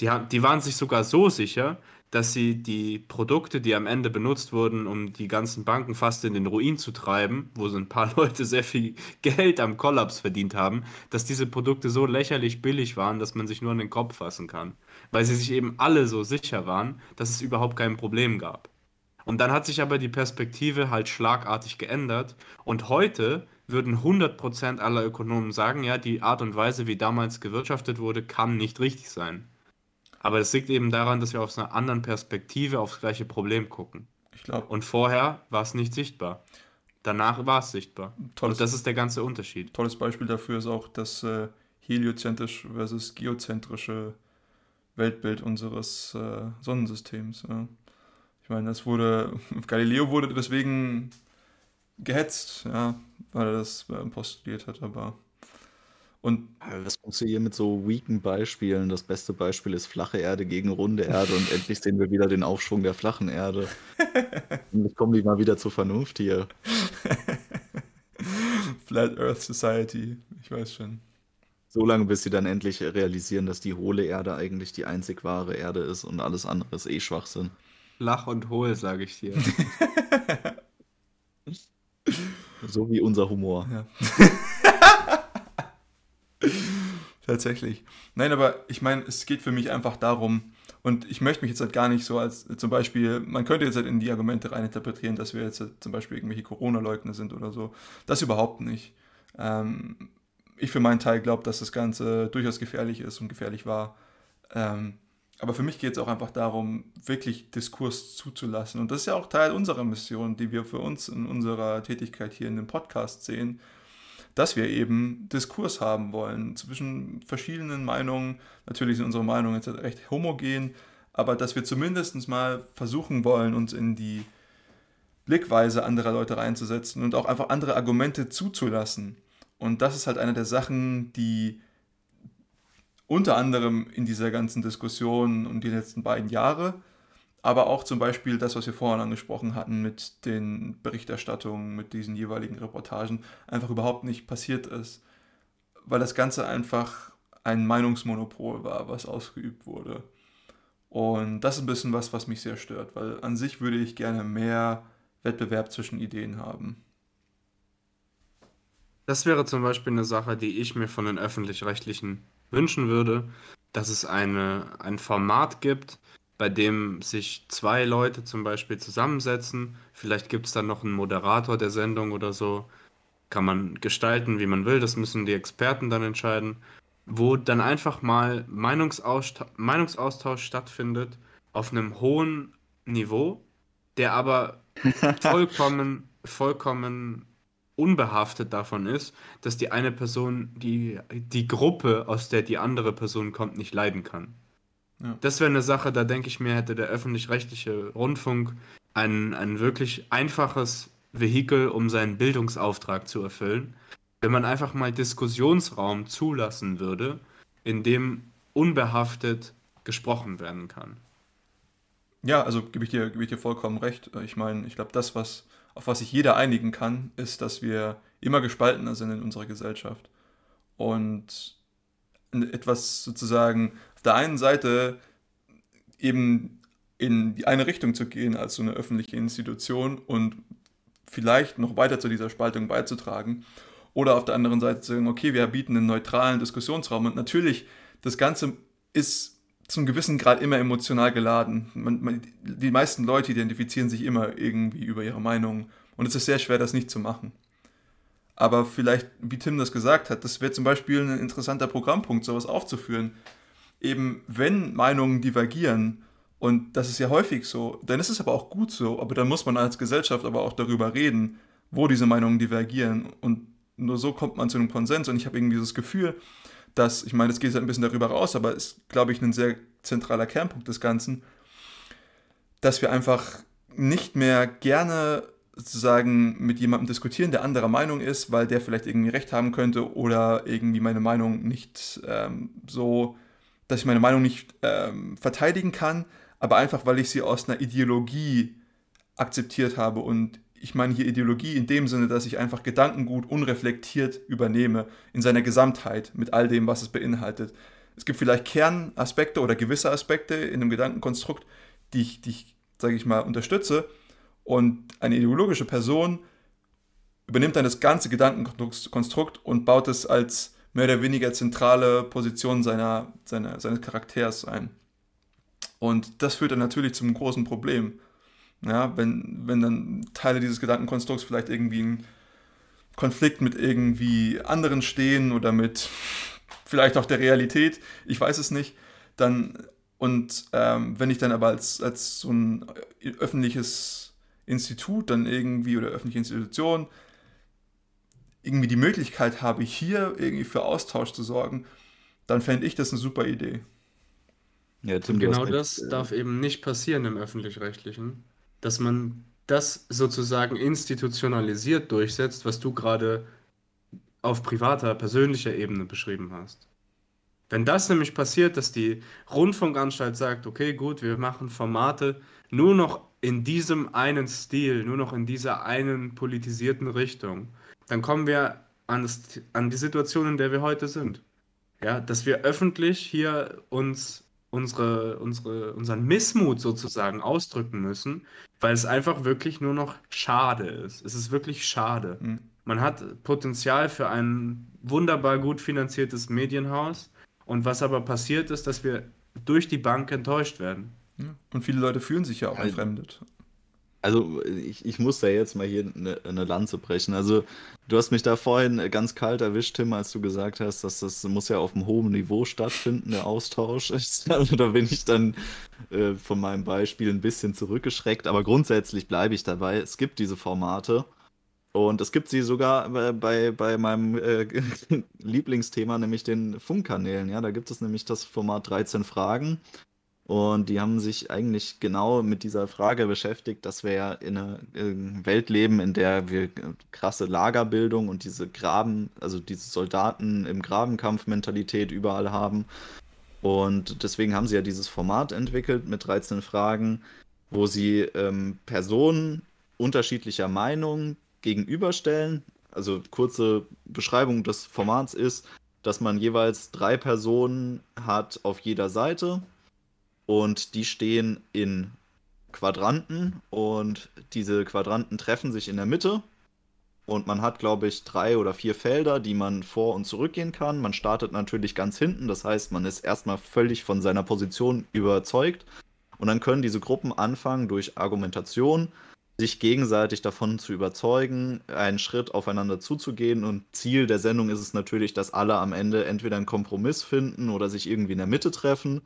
S1: Die, die waren sich sogar so sicher, dass sie die Produkte, die am Ende benutzt wurden, um die ganzen Banken fast in den Ruin zu treiben, wo so ein paar Leute sehr viel Geld am Kollaps verdient haben, dass diese Produkte so lächerlich billig waren, dass man sich nur an den Kopf fassen kann. Weil sie sich eben alle so sicher waren, dass es überhaupt kein Problem gab. Und dann hat sich aber die Perspektive halt schlagartig geändert. Und heute würden 100% aller Ökonomen sagen, ja, die Art und Weise, wie damals gewirtschaftet wurde, kann nicht richtig sein. Aber es liegt eben daran, dass wir aus einer anderen Perspektive aufs gleiche Problem gucken.
S3: Ich glaube.
S1: Und vorher war es nicht sichtbar. Danach war es sichtbar. Tolles, und das ist der ganze Unterschied.
S3: Tolles Beispiel dafür ist auch das äh, heliozentrisch versus geozentrische Weltbild unseres äh, Sonnensystems. Ja. Ich meine, das wurde, Galileo wurde deswegen gehetzt, ja, weil er das äh, postuliert hat, aber.
S2: Und du hier mit so weaken Beispielen? Das beste Beispiel ist flache Erde gegen runde Erde und endlich sehen wir wieder den Aufschwung der flachen Erde. Endlich kommen die mal wieder zur Vernunft hier.
S3: Flat Earth Society, ich weiß schon.
S2: So lange, bis sie dann endlich realisieren, dass die hohle Erde eigentlich die einzig wahre Erde ist und alles andere ist eh Schwachsinn.
S1: Flach und hohl, sage ich dir.
S2: so wie unser Humor.
S3: Ja. Tatsächlich. Nein, aber ich meine, es geht für mich einfach darum, und ich möchte mich jetzt halt gar nicht so als zum Beispiel, man könnte jetzt halt in die Argumente reininterpretieren, dass wir jetzt halt zum Beispiel irgendwelche Corona-Leugner sind oder so. Das überhaupt nicht. Ähm, ich für meinen Teil glaube, dass das Ganze durchaus gefährlich ist und gefährlich war. Ähm, aber für mich geht es auch einfach darum, wirklich Diskurs zuzulassen. Und das ist ja auch Teil unserer Mission, die wir für uns in unserer Tätigkeit hier in dem Podcast sehen, dass wir eben Diskurs haben wollen zwischen verschiedenen Meinungen. Natürlich sind unsere Meinungen jetzt recht homogen, aber dass wir zumindest mal versuchen wollen, uns in die Blickweise anderer Leute reinzusetzen und auch einfach andere Argumente zuzulassen. Und das ist halt eine der Sachen, die unter anderem in dieser ganzen Diskussion und die letzten beiden Jahre, aber auch zum Beispiel das, was wir vorhin angesprochen hatten mit den Berichterstattungen, mit diesen jeweiligen Reportagen, einfach überhaupt nicht passiert ist, weil das Ganze einfach ein Meinungsmonopol war, was ausgeübt wurde. Und das ist ein bisschen was, was mich sehr stört, weil an sich würde ich gerne mehr Wettbewerb zwischen Ideen haben.
S1: Das wäre zum Beispiel eine Sache, die ich mir von den öffentlich-rechtlichen wünschen würde, dass es eine, ein Format gibt, bei dem sich zwei Leute zum Beispiel zusammensetzen. Vielleicht gibt es dann noch einen Moderator der Sendung oder so. Kann man gestalten, wie man will. Das müssen die Experten dann entscheiden. Wo dann einfach mal Meinungsaustausch, Meinungsaustausch stattfindet auf einem hohen Niveau, der aber vollkommen, vollkommen unbehaftet davon ist, dass die eine Person die, die Gruppe, aus der die andere Person kommt, nicht leiden kann. Ja. Das wäre eine Sache, da denke ich mir, hätte der öffentlich-rechtliche Rundfunk ein, ein wirklich einfaches Vehikel, um seinen Bildungsauftrag zu erfüllen, wenn man einfach mal Diskussionsraum zulassen würde, in dem unbehaftet gesprochen werden kann.
S3: Ja, also gebe ich, dir, gebe ich dir vollkommen recht. Ich meine, ich glaube, das, was auf was sich jeder einigen kann, ist, dass wir immer gespaltener sind in unserer Gesellschaft. Und etwas sozusagen auf der einen Seite eben in die eine Richtung zu gehen als so eine öffentliche Institution und vielleicht noch weiter zu dieser Spaltung beizutragen. Oder auf der anderen Seite zu sagen, okay, wir bieten einen neutralen Diskussionsraum und natürlich das Ganze ist zum gewissen Grad immer emotional geladen. Man, man, die meisten Leute identifizieren sich immer irgendwie über ihre Meinung und es ist sehr schwer, das nicht zu machen. Aber vielleicht, wie Tim das gesagt hat, das wäre zum Beispiel ein interessanter Programmpunkt, sowas aufzuführen. Eben, wenn Meinungen divergieren, und das ist ja häufig so, dann ist es aber auch gut so, aber dann muss man als Gesellschaft aber auch darüber reden, wo diese Meinungen divergieren. Und nur so kommt man zu einem Konsens. Und ich habe irgendwie dieses Gefühl, dass, ich meine, es geht halt ein bisschen darüber raus, aber ist, glaube ich, ein sehr zentraler Kernpunkt des Ganzen, dass wir einfach nicht mehr gerne sozusagen mit jemandem diskutieren, der anderer Meinung ist, weil der vielleicht irgendwie recht haben könnte oder irgendwie meine Meinung nicht ähm, so, dass ich meine Meinung nicht ähm, verteidigen kann, aber einfach weil ich sie aus einer Ideologie akzeptiert habe und ich meine hier Ideologie in dem Sinne, dass ich einfach Gedankengut unreflektiert übernehme in seiner Gesamtheit mit all dem, was es beinhaltet. Es gibt vielleicht Kernaspekte oder gewisse Aspekte in einem Gedankenkonstrukt, die ich, die ich sage ich mal, unterstütze. Und eine ideologische Person übernimmt dann das ganze Gedankenkonstrukt und baut es als mehr oder weniger zentrale Position seiner, seiner, seines Charakters ein. Und das führt dann natürlich zum großen Problem. Ja, wenn, wenn dann Teile dieses Gedankenkonstrukts vielleicht irgendwie in Konflikt mit irgendwie anderen stehen oder mit vielleicht auch der Realität, ich weiß es nicht, dann und ähm, wenn ich dann aber als, als so ein öffentliches Institut dann irgendwie oder öffentliche Institution irgendwie die Möglichkeit habe, hier irgendwie für Austausch zu sorgen, dann fände ich das eine super Idee.
S1: Ja, Tim, genau das äh, darf eben nicht passieren im öffentlich-rechtlichen dass man das sozusagen institutionalisiert durchsetzt, was du gerade auf privater, persönlicher Ebene beschrieben hast. Wenn das nämlich passiert, dass die Rundfunkanstalt sagt, okay, gut, wir machen Formate nur noch in diesem einen Stil, nur noch in dieser einen politisierten Richtung, dann kommen wir an, das, an die Situation, in der wir heute sind. Ja, dass wir öffentlich hier uns unsere, unsere, unseren Missmut sozusagen ausdrücken müssen, weil es einfach wirklich nur noch schade ist. Es ist wirklich schade. Mhm. Man hat Potenzial für ein wunderbar gut finanziertes Medienhaus und was aber passiert ist, dass wir durch die Bank enttäuscht werden.
S3: Und viele Leute fühlen sich ja auch entfremdet.
S2: Also ich, ich muss da jetzt mal hier eine, eine Lanze brechen. Also du hast mich da vorhin ganz kalt erwischt, Tim, als du gesagt hast, dass das muss ja auf einem hohen Niveau stattfinden, der Austausch. Also da bin ich dann äh, von meinem Beispiel ein bisschen zurückgeschreckt. Aber grundsätzlich bleibe ich dabei. Es gibt diese Formate. Und es gibt sie sogar bei, bei meinem äh, Lieblingsthema, nämlich den Funkkanälen. Ja, da gibt es nämlich das Format 13 Fragen. Und die haben sich eigentlich genau mit dieser Frage beschäftigt, dass wir ja in einer Welt leben, in der wir krasse Lagerbildung und diese Graben, also diese Soldaten im Grabenkampf-Mentalität überall haben. Und deswegen haben sie ja dieses Format entwickelt mit 13 Fragen, wo sie ähm, Personen unterschiedlicher Meinung gegenüberstellen. Also kurze Beschreibung des Formats ist, dass man jeweils drei Personen hat auf jeder Seite und die stehen in Quadranten und diese Quadranten treffen sich in der Mitte. Und man hat, glaube ich, drei oder vier Felder, die man vor und zurückgehen kann. Man startet natürlich ganz hinten, das heißt, man ist erstmal völlig von seiner Position überzeugt. Und dann können diese Gruppen anfangen, durch Argumentation sich gegenseitig davon zu überzeugen, einen Schritt aufeinander zuzugehen. Und Ziel der Sendung ist es natürlich, dass alle am Ende entweder einen Kompromiss finden oder sich irgendwie in der Mitte treffen.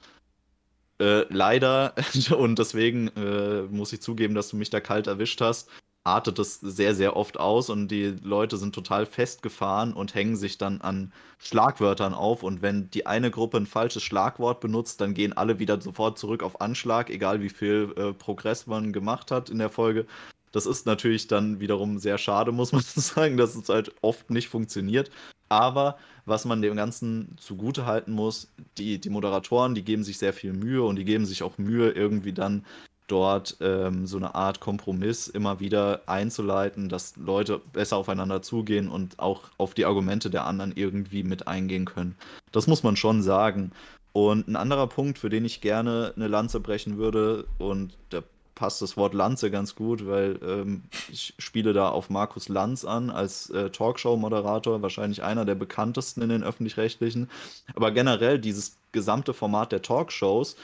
S2: Äh, leider, und deswegen äh, muss ich zugeben, dass du mich da kalt erwischt hast, artet es sehr, sehr oft aus und die Leute sind total festgefahren und hängen sich dann an Schlagwörtern auf. Und wenn die eine Gruppe ein falsches Schlagwort benutzt, dann gehen alle wieder sofort zurück auf Anschlag, egal wie viel äh, Progress man gemacht hat in der Folge. Das ist natürlich dann wiederum sehr schade, muss man sagen, dass es halt oft nicht funktioniert. Aber was man dem Ganzen zugute halten muss, die, die Moderatoren, die geben sich sehr viel Mühe und die geben sich auch Mühe, irgendwie dann dort ähm, so eine Art Kompromiss immer wieder einzuleiten, dass Leute besser aufeinander zugehen und auch auf die Argumente der anderen irgendwie mit eingehen können. Das muss man schon sagen. Und ein anderer Punkt, für den ich gerne eine Lanze brechen würde, und der passt das Wort Lanze ganz gut, weil ähm, ich spiele da auf Markus Lanz an als äh, Talkshow-Moderator, wahrscheinlich einer der bekanntesten in den öffentlich-rechtlichen. Aber generell dieses gesamte Format der Talkshows.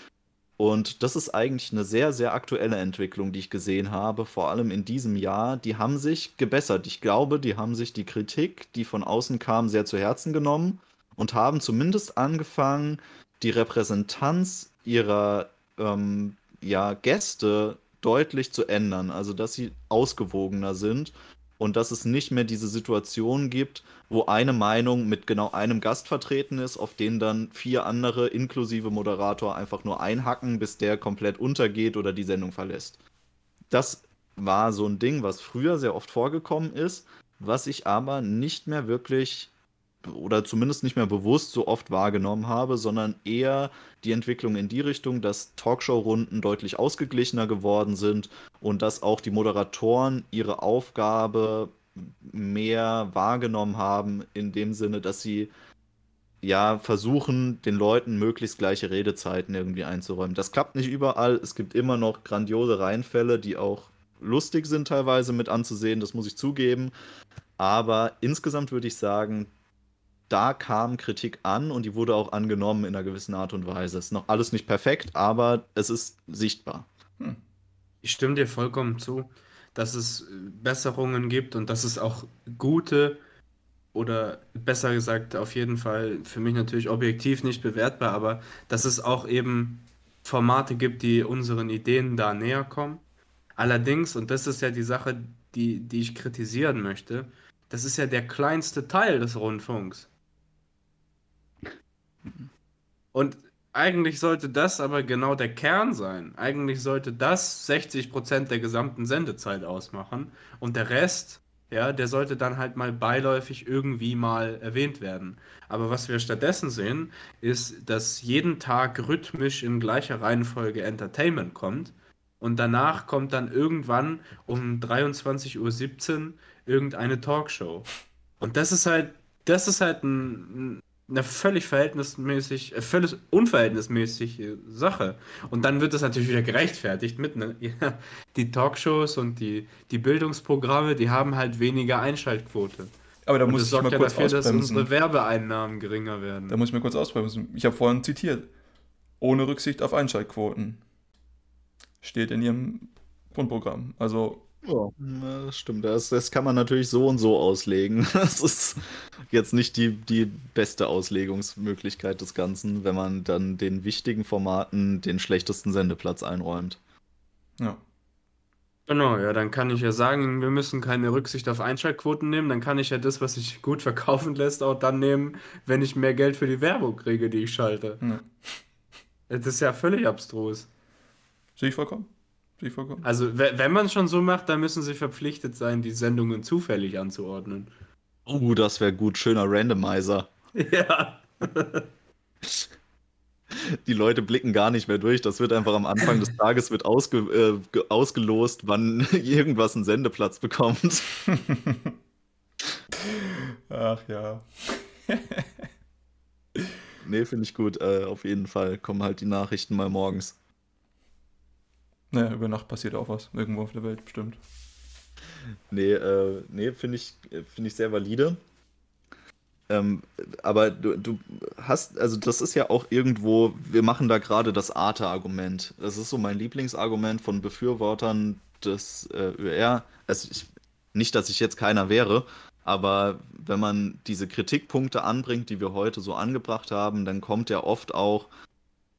S2: Und das ist eigentlich eine sehr, sehr aktuelle Entwicklung, die ich gesehen habe, vor allem in diesem Jahr. Die haben sich gebessert. Ich glaube, die haben sich die Kritik, die von außen kam, sehr zu Herzen genommen und haben zumindest angefangen, die Repräsentanz ihrer ähm, ja, Gäste deutlich zu ändern. Also, dass sie ausgewogener sind und dass es nicht mehr diese Situation gibt, wo eine Meinung mit genau einem Gast vertreten ist, auf den dann vier andere inklusive Moderator einfach nur einhacken, bis der komplett untergeht oder die Sendung verlässt. Das war so ein Ding, was früher sehr oft vorgekommen ist, was ich aber nicht mehr wirklich oder zumindest nicht mehr bewusst so oft wahrgenommen habe, sondern eher die Entwicklung in die Richtung, dass Talkshow-Runden deutlich ausgeglichener geworden sind und dass auch die Moderatoren ihre Aufgabe mehr wahrgenommen haben, in dem Sinne, dass sie ja versuchen, den Leuten möglichst gleiche Redezeiten irgendwie einzuräumen. Das klappt nicht überall. Es gibt immer noch grandiose Reihenfälle, die auch lustig sind teilweise mit anzusehen, das muss ich zugeben. Aber insgesamt würde ich sagen, da kam Kritik an und die wurde auch angenommen in einer gewissen Art und Weise. Es ist noch alles nicht perfekt, aber es ist sichtbar. Hm.
S1: Ich stimme dir vollkommen zu, dass es Besserungen gibt und dass es auch gute oder besser gesagt auf jeden Fall für mich natürlich objektiv nicht bewertbar, aber dass es auch eben Formate gibt, die unseren Ideen da näher kommen. Allerdings, und das ist ja die Sache, die, die ich kritisieren möchte, das ist ja der kleinste Teil des Rundfunks. Und eigentlich sollte das aber genau der Kern sein. Eigentlich sollte das 60% der gesamten Sendezeit ausmachen und der Rest, ja, der sollte dann halt mal beiläufig irgendwie mal erwähnt werden. Aber was wir stattdessen sehen, ist, dass jeden Tag rhythmisch in gleicher Reihenfolge Entertainment kommt und danach kommt dann irgendwann um 23.17 Uhr irgendeine Talkshow. Und das ist halt, das ist halt ein, eine völlig verhältnismäßig, äh, völlig unverhältnismäßige Sache. Und dann wird das natürlich wieder gerechtfertigt mit, ne? Ja, die Talkshows und die, die Bildungsprogramme, die haben halt weniger Einschaltquote.
S3: Aber da und muss ich mal ja kurz dafür,
S1: ausbremsen. dass unsere Werbeeinnahmen geringer werden.
S3: Da muss ich mal kurz ausbremsen. Ich habe vorhin zitiert. Ohne Rücksicht auf Einschaltquoten. Steht in ihrem Grundprogramm. Also
S2: ja, das stimmt. Das, das kann man natürlich so und so auslegen. Das ist jetzt nicht die, die beste Auslegungsmöglichkeit des Ganzen, wenn man dann den wichtigen Formaten den schlechtesten Sendeplatz einräumt.
S1: Ja. Genau, ja, dann kann ich ja sagen, wir müssen keine Rücksicht auf Einschaltquoten nehmen. Dann kann ich ja das, was sich gut verkaufen lässt, auch dann nehmen, wenn ich mehr Geld für die Werbung kriege, die ich schalte. Ja. Das ist ja völlig abstrus.
S3: Sehe ich vollkommen.
S1: Also, wenn man es schon so macht, dann müssen sie verpflichtet sein, die Sendungen zufällig anzuordnen.
S2: Oh, das wäre gut. Schöner Randomizer. Ja. Die Leute blicken gar nicht mehr durch. Das wird einfach am Anfang des Tages wird ausge, äh, ausgelost, wann irgendwas einen Sendeplatz bekommt.
S3: Ach ja.
S2: nee, finde ich gut. Äh, auf jeden Fall kommen halt die Nachrichten mal morgens.
S3: Naja, über Nacht passiert auch was, irgendwo auf der Welt, bestimmt.
S2: Nee, äh, nee finde ich, find ich sehr valide. Ähm, aber du, du hast, also das ist ja auch irgendwo, wir machen da gerade das Arte-Argument. Das ist so mein Lieblingsargument von Befürwortern des äh, ÖR. Also ich, nicht, dass ich jetzt keiner wäre, aber wenn man diese Kritikpunkte anbringt, die wir heute so angebracht haben, dann kommt ja oft auch,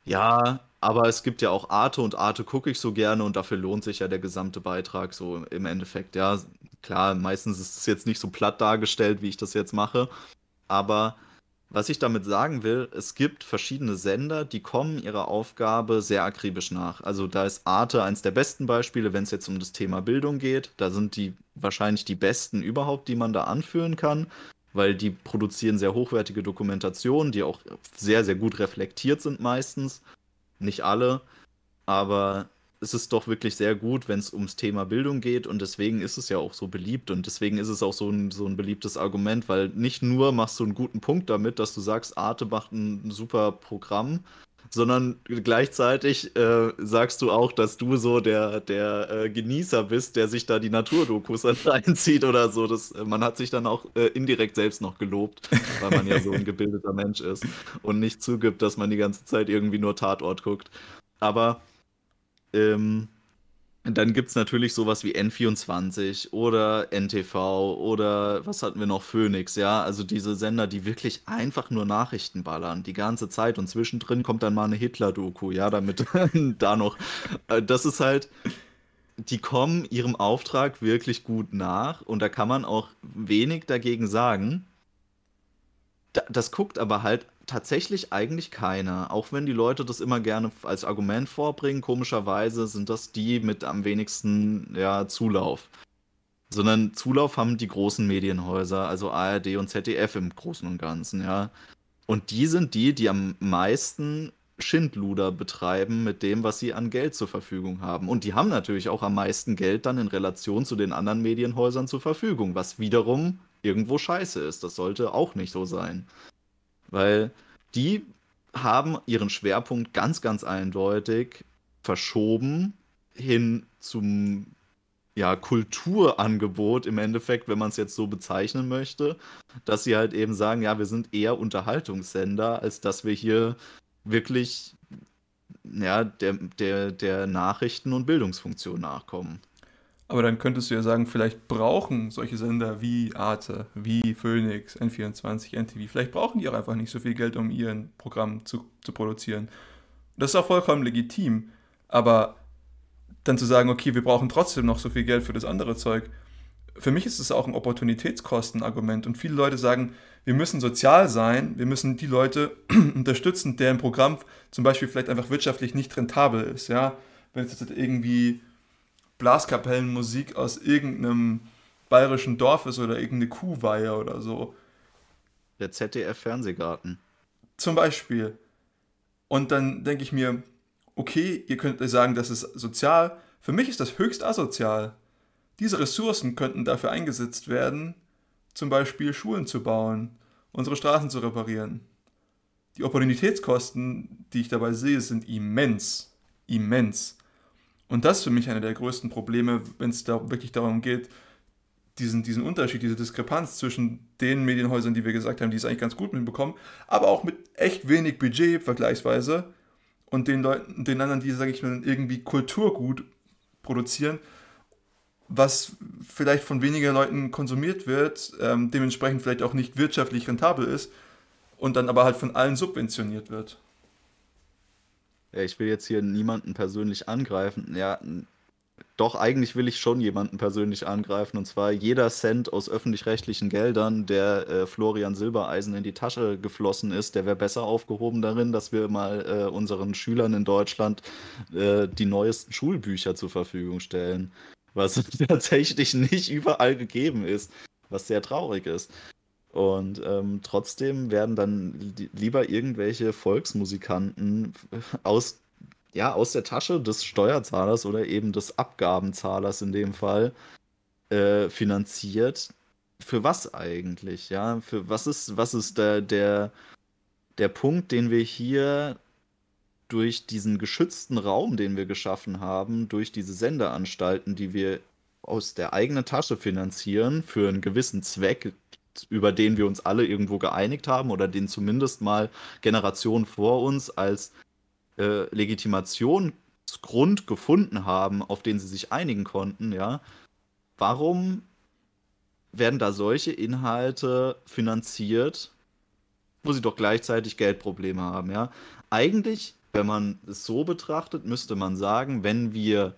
S2: ja, aber es gibt ja auch Arte und Arte gucke ich so gerne und dafür lohnt sich ja der gesamte Beitrag so im Endeffekt. Ja, klar, meistens ist es jetzt nicht so platt dargestellt, wie ich das jetzt mache. Aber was ich damit sagen will, es gibt verschiedene Sender, die kommen ihrer Aufgabe sehr akribisch nach. Also da ist Arte eins der besten Beispiele, wenn es jetzt um das Thema Bildung geht. Da sind die wahrscheinlich die besten überhaupt, die man da anführen kann, weil die produzieren sehr hochwertige Dokumentationen, die auch sehr, sehr gut reflektiert sind meistens. Nicht alle, aber es ist doch wirklich sehr gut, wenn es ums Thema Bildung geht und deswegen ist es ja auch so beliebt und deswegen ist es auch so ein, so ein beliebtes Argument, weil nicht nur machst du einen guten Punkt damit, dass du sagst, Arte macht ein super Programm, sondern gleichzeitig äh, sagst du auch, dass du so der, der äh, Genießer bist, der sich da die Naturdokus reinzieht oder so. Das, äh, man hat sich dann auch äh, indirekt selbst noch gelobt, weil man ja so ein gebildeter Mensch ist und nicht zugibt, dass man die ganze Zeit irgendwie nur Tatort guckt. Aber ähm, dann gibt es natürlich sowas wie N24 oder NTV oder was hatten wir noch? Phoenix, ja. Also diese Sender, die wirklich einfach nur Nachrichten ballern, die ganze Zeit und zwischendrin kommt dann mal eine Hitler-Doku, ja, damit da noch. Äh, das ist halt, die kommen ihrem Auftrag wirklich gut nach und da kann man auch wenig dagegen sagen. Das guckt aber halt tatsächlich eigentlich keiner. Auch wenn die Leute das immer gerne als Argument vorbringen, komischerweise sind das die mit am wenigsten ja, Zulauf. Sondern Zulauf haben die großen Medienhäuser, also ARD und ZDF im Großen und Ganzen, ja. Und die sind die, die am meisten Schindluder betreiben mit dem, was sie an Geld zur Verfügung haben. Und die haben natürlich auch am meisten Geld dann in Relation zu den anderen Medienhäusern zur Verfügung, was wiederum irgendwo scheiße ist. Das sollte auch nicht so sein. Weil die haben ihren Schwerpunkt ganz, ganz eindeutig verschoben hin zum ja, Kulturangebot im Endeffekt, wenn man es jetzt so bezeichnen möchte, dass sie halt eben sagen, ja, wir sind eher Unterhaltungssender, als dass wir hier wirklich ja, der, der, der Nachrichten- und Bildungsfunktion nachkommen.
S3: Aber dann könntest du ja sagen, vielleicht brauchen solche Sender wie Arte, wie Phoenix, N24, NTV, vielleicht brauchen die auch einfach nicht so viel Geld, um ihren Programm zu, zu produzieren. Das ist auch vollkommen legitim. Aber dann zu sagen, okay, wir brauchen trotzdem noch so viel Geld für das andere Zeug, für mich ist es auch ein Opportunitätskostenargument. Und viele Leute sagen, wir müssen sozial sein, wir müssen die Leute unterstützen, deren Programm zum Beispiel vielleicht einfach wirtschaftlich nicht rentabel ist. Ja? Wenn es jetzt irgendwie Blaskapellenmusik aus irgendeinem bayerischen Dorf ist oder irgendeine Kuhweihe oder so.
S2: Der ZDF-Fernsehgarten.
S3: Zum Beispiel. Und dann denke ich mir, okay, ihr könnt sagen, das ist sozial. Für mich ist das höchst asozial. Diese Ressourcen könnten dafür eingesetzt werden, zum Beispiel Schulen zu bauen, unsere Straßen zu reparieren. Die Opportunitätskosten, die ich dabei sehe, sind immens. Immens. Und das ist für mich einer der größten Probleme, wenn es da wirklich darum geht, diesen, diesen Unterschied, diese Diskrepanz zwischen den Medienhäusern, die wir gesagt haben, die es eigentlich ganz gut mitbekommen, aber auch mit echt wenig Budget vergleichsweise und den Leuten, den anderen, die, sage ich mal, irgendwie Kulturgut produzieren, was vielleicht von weniger Leuten konsumiert wird, ähm, dementsprechend vielleicht auch nicht wirtschaftlich rentabel ist und dann aber halt von allen subventioniert wird.
S2: Ich will jetzt hier niemanden persönlich angreifen. Ja, doch, eigentlich will ich schon jemanden persönlich angreifen. Und zwar jeder Cent aus öffentlich-rechtlichen Geldern, der äh, Florian Silbereisen in die Tasche geflossen ist, der wäre besser aufgehoben darin, dass wir mal äh, unseren Schülern in Deutschland äh, die neuesten Schulbücher zur Verfügung stellen. Was tatsächlich nicht überall gegeben ist, was sehr traurig ist. Und ähm, trotzdem werden dann lieber irgendwelche Volksmusikanten aus, ja, aus der Tasche des Steuerzahlers oder eben des Abgabenzahlers in dem Fall äh, finanziert. Für was eigentlich? Ja, für was ist, was ist der, der, der Punkt, den wir hier durch diesen geschützten Raum, den wir geschaffen haben, durch diese Sendeanstalten, die wir aus der eigenen Tasche finanzieren, für einen gewissen Zweck, über den wir uns alle irgendwo geeinigt haben oder den zumindest mal Generationen vor uns als äh, Legitimationsgrund gefunden haben, auf den sie sich einigen konnten, ja, warum werden da solche Inhalte finanziert, wo sie doch gleichzeitig Geldprobleme haben, ja? Eigentlich, wenn man es so betrachtet, müsste man sagen, wenn wir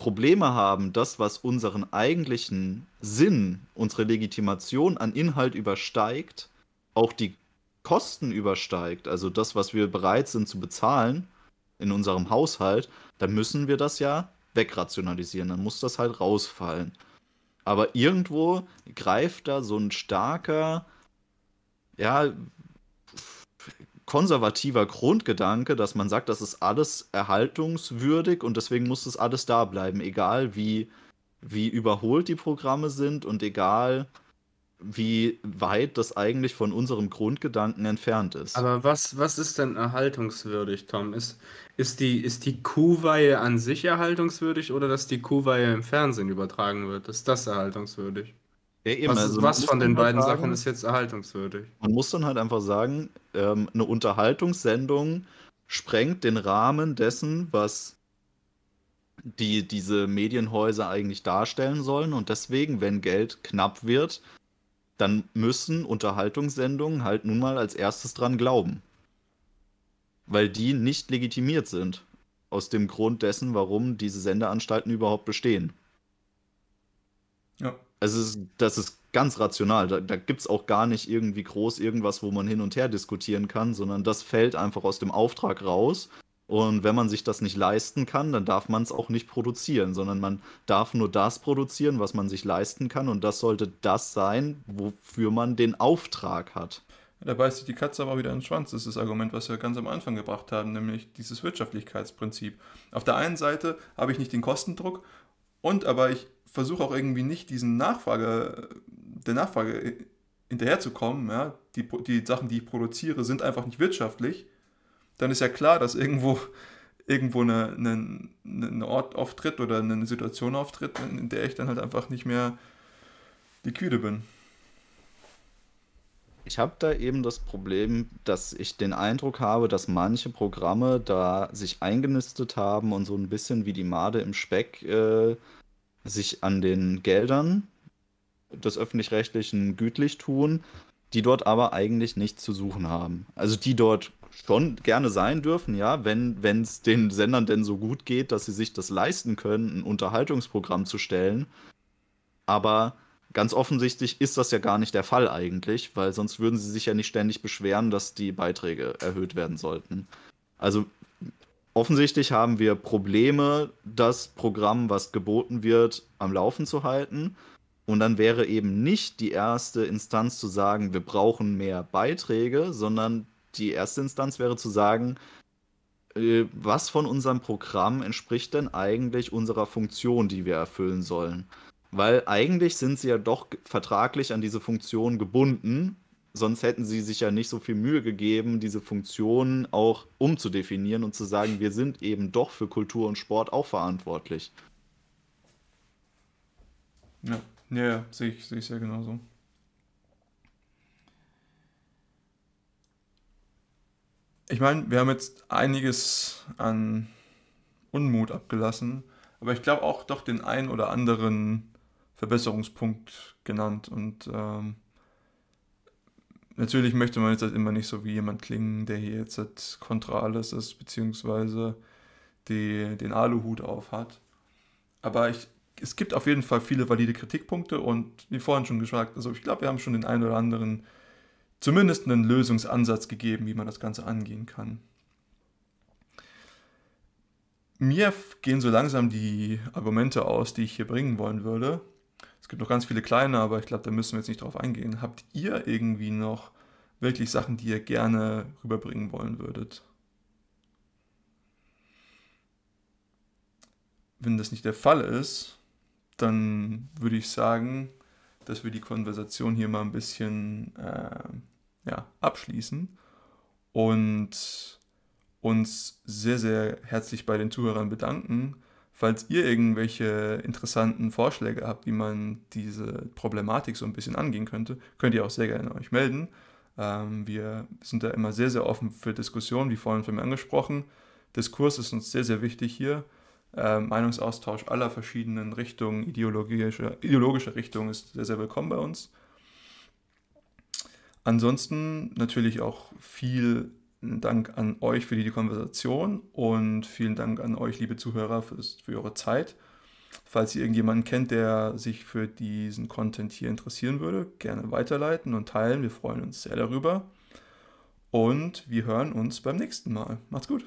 S2: Probleme haben, das, was unseren eigentlichen Sinn, unsere Legitimation an Inhalt übersteigt, auch die Kosten übersteigt, also das, was wir bereit sind zu bezahlen in unserem Haushalt, dann müssen wir das ja wegrationalisieren, dann muss das halt rausfallen. Aber irgendwo greift da so ein starker, ja, konservativer Grundgedanke, dass man sagt, das ist alles erhaltungswürdig und deswegen muss das alles da bleiben, egal wie, wie überholt die Programme sind und egal wie weit das eigentlich von unserem Grundgedanken entfernt ist.
S1: Aber was, was ist denn erhaltungswürdig, Tom? Ist, ist die, ist die Kuhweihe an sich erhaltungswürdig oder dass die Kuhweihe im Fernsehen übertragen wird? Ist das erhaltungswürdig?
S2: Ja, eben,
S1: Was,
S2: also
S1: was von den
S2: halt
S1: beiden
S2: sagen,
S1: Sachen ist jetzt erhaltungswürdig?
S2: Man muss dann halt einfach sagen, ähm, eine Unterhaltungssendung sprengt den Rahmen dessen, was die diese Medienhäuser eigentlich darstellen sollen. Und deswegen, wenn Geld knapp wird, dann müssen Unterhaltungssendungen halt nun mal als erstes dran glauben. Weil die nicht legitimiert sind. Aus dem Grund dessen, warum diese Sendeanstalten überhaupt bestehen.
S3: Ja.
S2: Es ist, das ist ganz rational. Da, da gibt es auch gar nicht irgendwie groß irgendwas, wo man hin und her diskutieren kann, sondern das fällt einfach aus dem Auftrag raus. Und wenn man sich das nicht leisten kann, dann darf man es auch nicht produzieren, sondern man darf nur das produzieren, was man sich leisten kann. Und das sollte das sein, wofür man den Auftrag hat.
S3: Da beißt sich die Katze aber wieder in den Schwanz. Das ist das Argument, was wir ganz am Anfang gebracht haben, nämlich dieses Wirtschaftlichkeitsprinzip. Auf der einen Seite habe ich nicht den Kostendruck und aber ich versuche auch irgendwie nicht diesen Nachfrage, der Nachfrage hinterherzukommen. Ja? Die, die Sachen, die ich produziere, sind einfach nicht wirtschaftlich. Dann ist ja klar, dass irgendwo, irgendwo eine, eine, eine Ort auftritt oder eine Situation auftritt, in der ich dann halt einfach nicht mehr liquide bin.
S2: Ich habe da eben das Problem, dass ich den Eindruck habe, dass manche Programme da sich eingenistet haben und so ein bisschen wie die Made im Speck äh, sich an den Geldern des öffentlich-rechtlichen gütlich tun, die dort aber eigentlich nichts zu suchen haben. Also die dort schon gerne sein dürfen, ja, wenn es den Sendern denn so gut geht, dass sie sich das leisten können, ein Unterhaltungsprogramm zu stellen. Aber ganz offensichtlich ist das ja gar nicht der Fall eigentlich, weil sonst würden sie sich ja nicht ständig beschweren, dass die Beiträge erhöht werden sollten. Also offensichtlich haben wir Probleme, das Programm, was geboten wird, am Laufen zu halten. Und dann wäre eben nicht die erste Instanz zu sagen, wir brauchen mehr Beiträge, sondern die erste Instanz wäre zu sagen, äh, was von unserem Programm entspricht denn eigentlich unserer Funktion, die wir erfüllen sollen? Weil eigentlich sind sie ja doch vertraglich an diese Funktion gebunden, sonst hätten sie sich ja nicht so viel Mühe gegeben, diese Funktion auch umzudefinieren und zu sagen, wir sind eben doch für Kultur und Sport auch verantwortlich.
S3: Ja, ja, ja sehe ich, sehe ich sehr genauso. Ich meine, wir haben jetzt einiges an Unmut abgelassen, aber ich glaube auch doch den einen oder anderen Verbesserungspunkt genannt. Und ähm, natürlich möchte man jetzt halt immer nicht so wie jemand klingen, der hier jetzt halt kontra alles ist, beziehungsweise die, den Aluhut auf hat. Aber ich, es gibt auf jeden Fall viele valide Kritikpunkte und wie vorhin schon gesagt, also ich glaube, wir haben schon den einen oder anderen zumindest einen Lösungsansatz gegeben, wie man das Ganze angehen kann. Mir gehen so langsam die Argumente aus, die ich hier bringen wollen würde. Gibt noch ganz viele kleine, aber ich glaube, da müssen wir jetzt nicht drauf eingehen. Habt ihr irgendwie noch wirklich Sachen, die ihr gerne rüberbringen wollen würdet? Wenn das nicht der Fall ist, dann würde ich sagen, dass wir die Konversation hier mal ein bisschen äh, ja, abschließen und uns sehr, sehr herzlich bei den Zuhörern bedanken. Falls ihr irgendwelche interessanten Vorschläge habt, wie man diese Problematik so ein bisschen angehen könnte, könnt ihr auch sehr gerne euch melden. Ähm, wir sind da immer sehr, sehr offen für Diskussionen, wie vorhin von mir angesprochen. Diskurs ist uns sehr, sehr wichtig hier. Ähm, Meinungsaustausch aller verschiedenen Richtungen, ideologische, ideologische Richtungen ist sehr, sehr willkommen bei uns. Ansonsten natürlich auch viel Dank an euch für die Konversation und vielen Dank an euch, liebe Zuhörer, für, für eure Zeit. Falls ihr irgendjemanden kennt, der sich für diesen Content hier interessieren würde, gerne weiterleiten und teilen. Wir freuen uns sehr darüber. Und wir hören uns beim nächsten Mal. Macht's gut.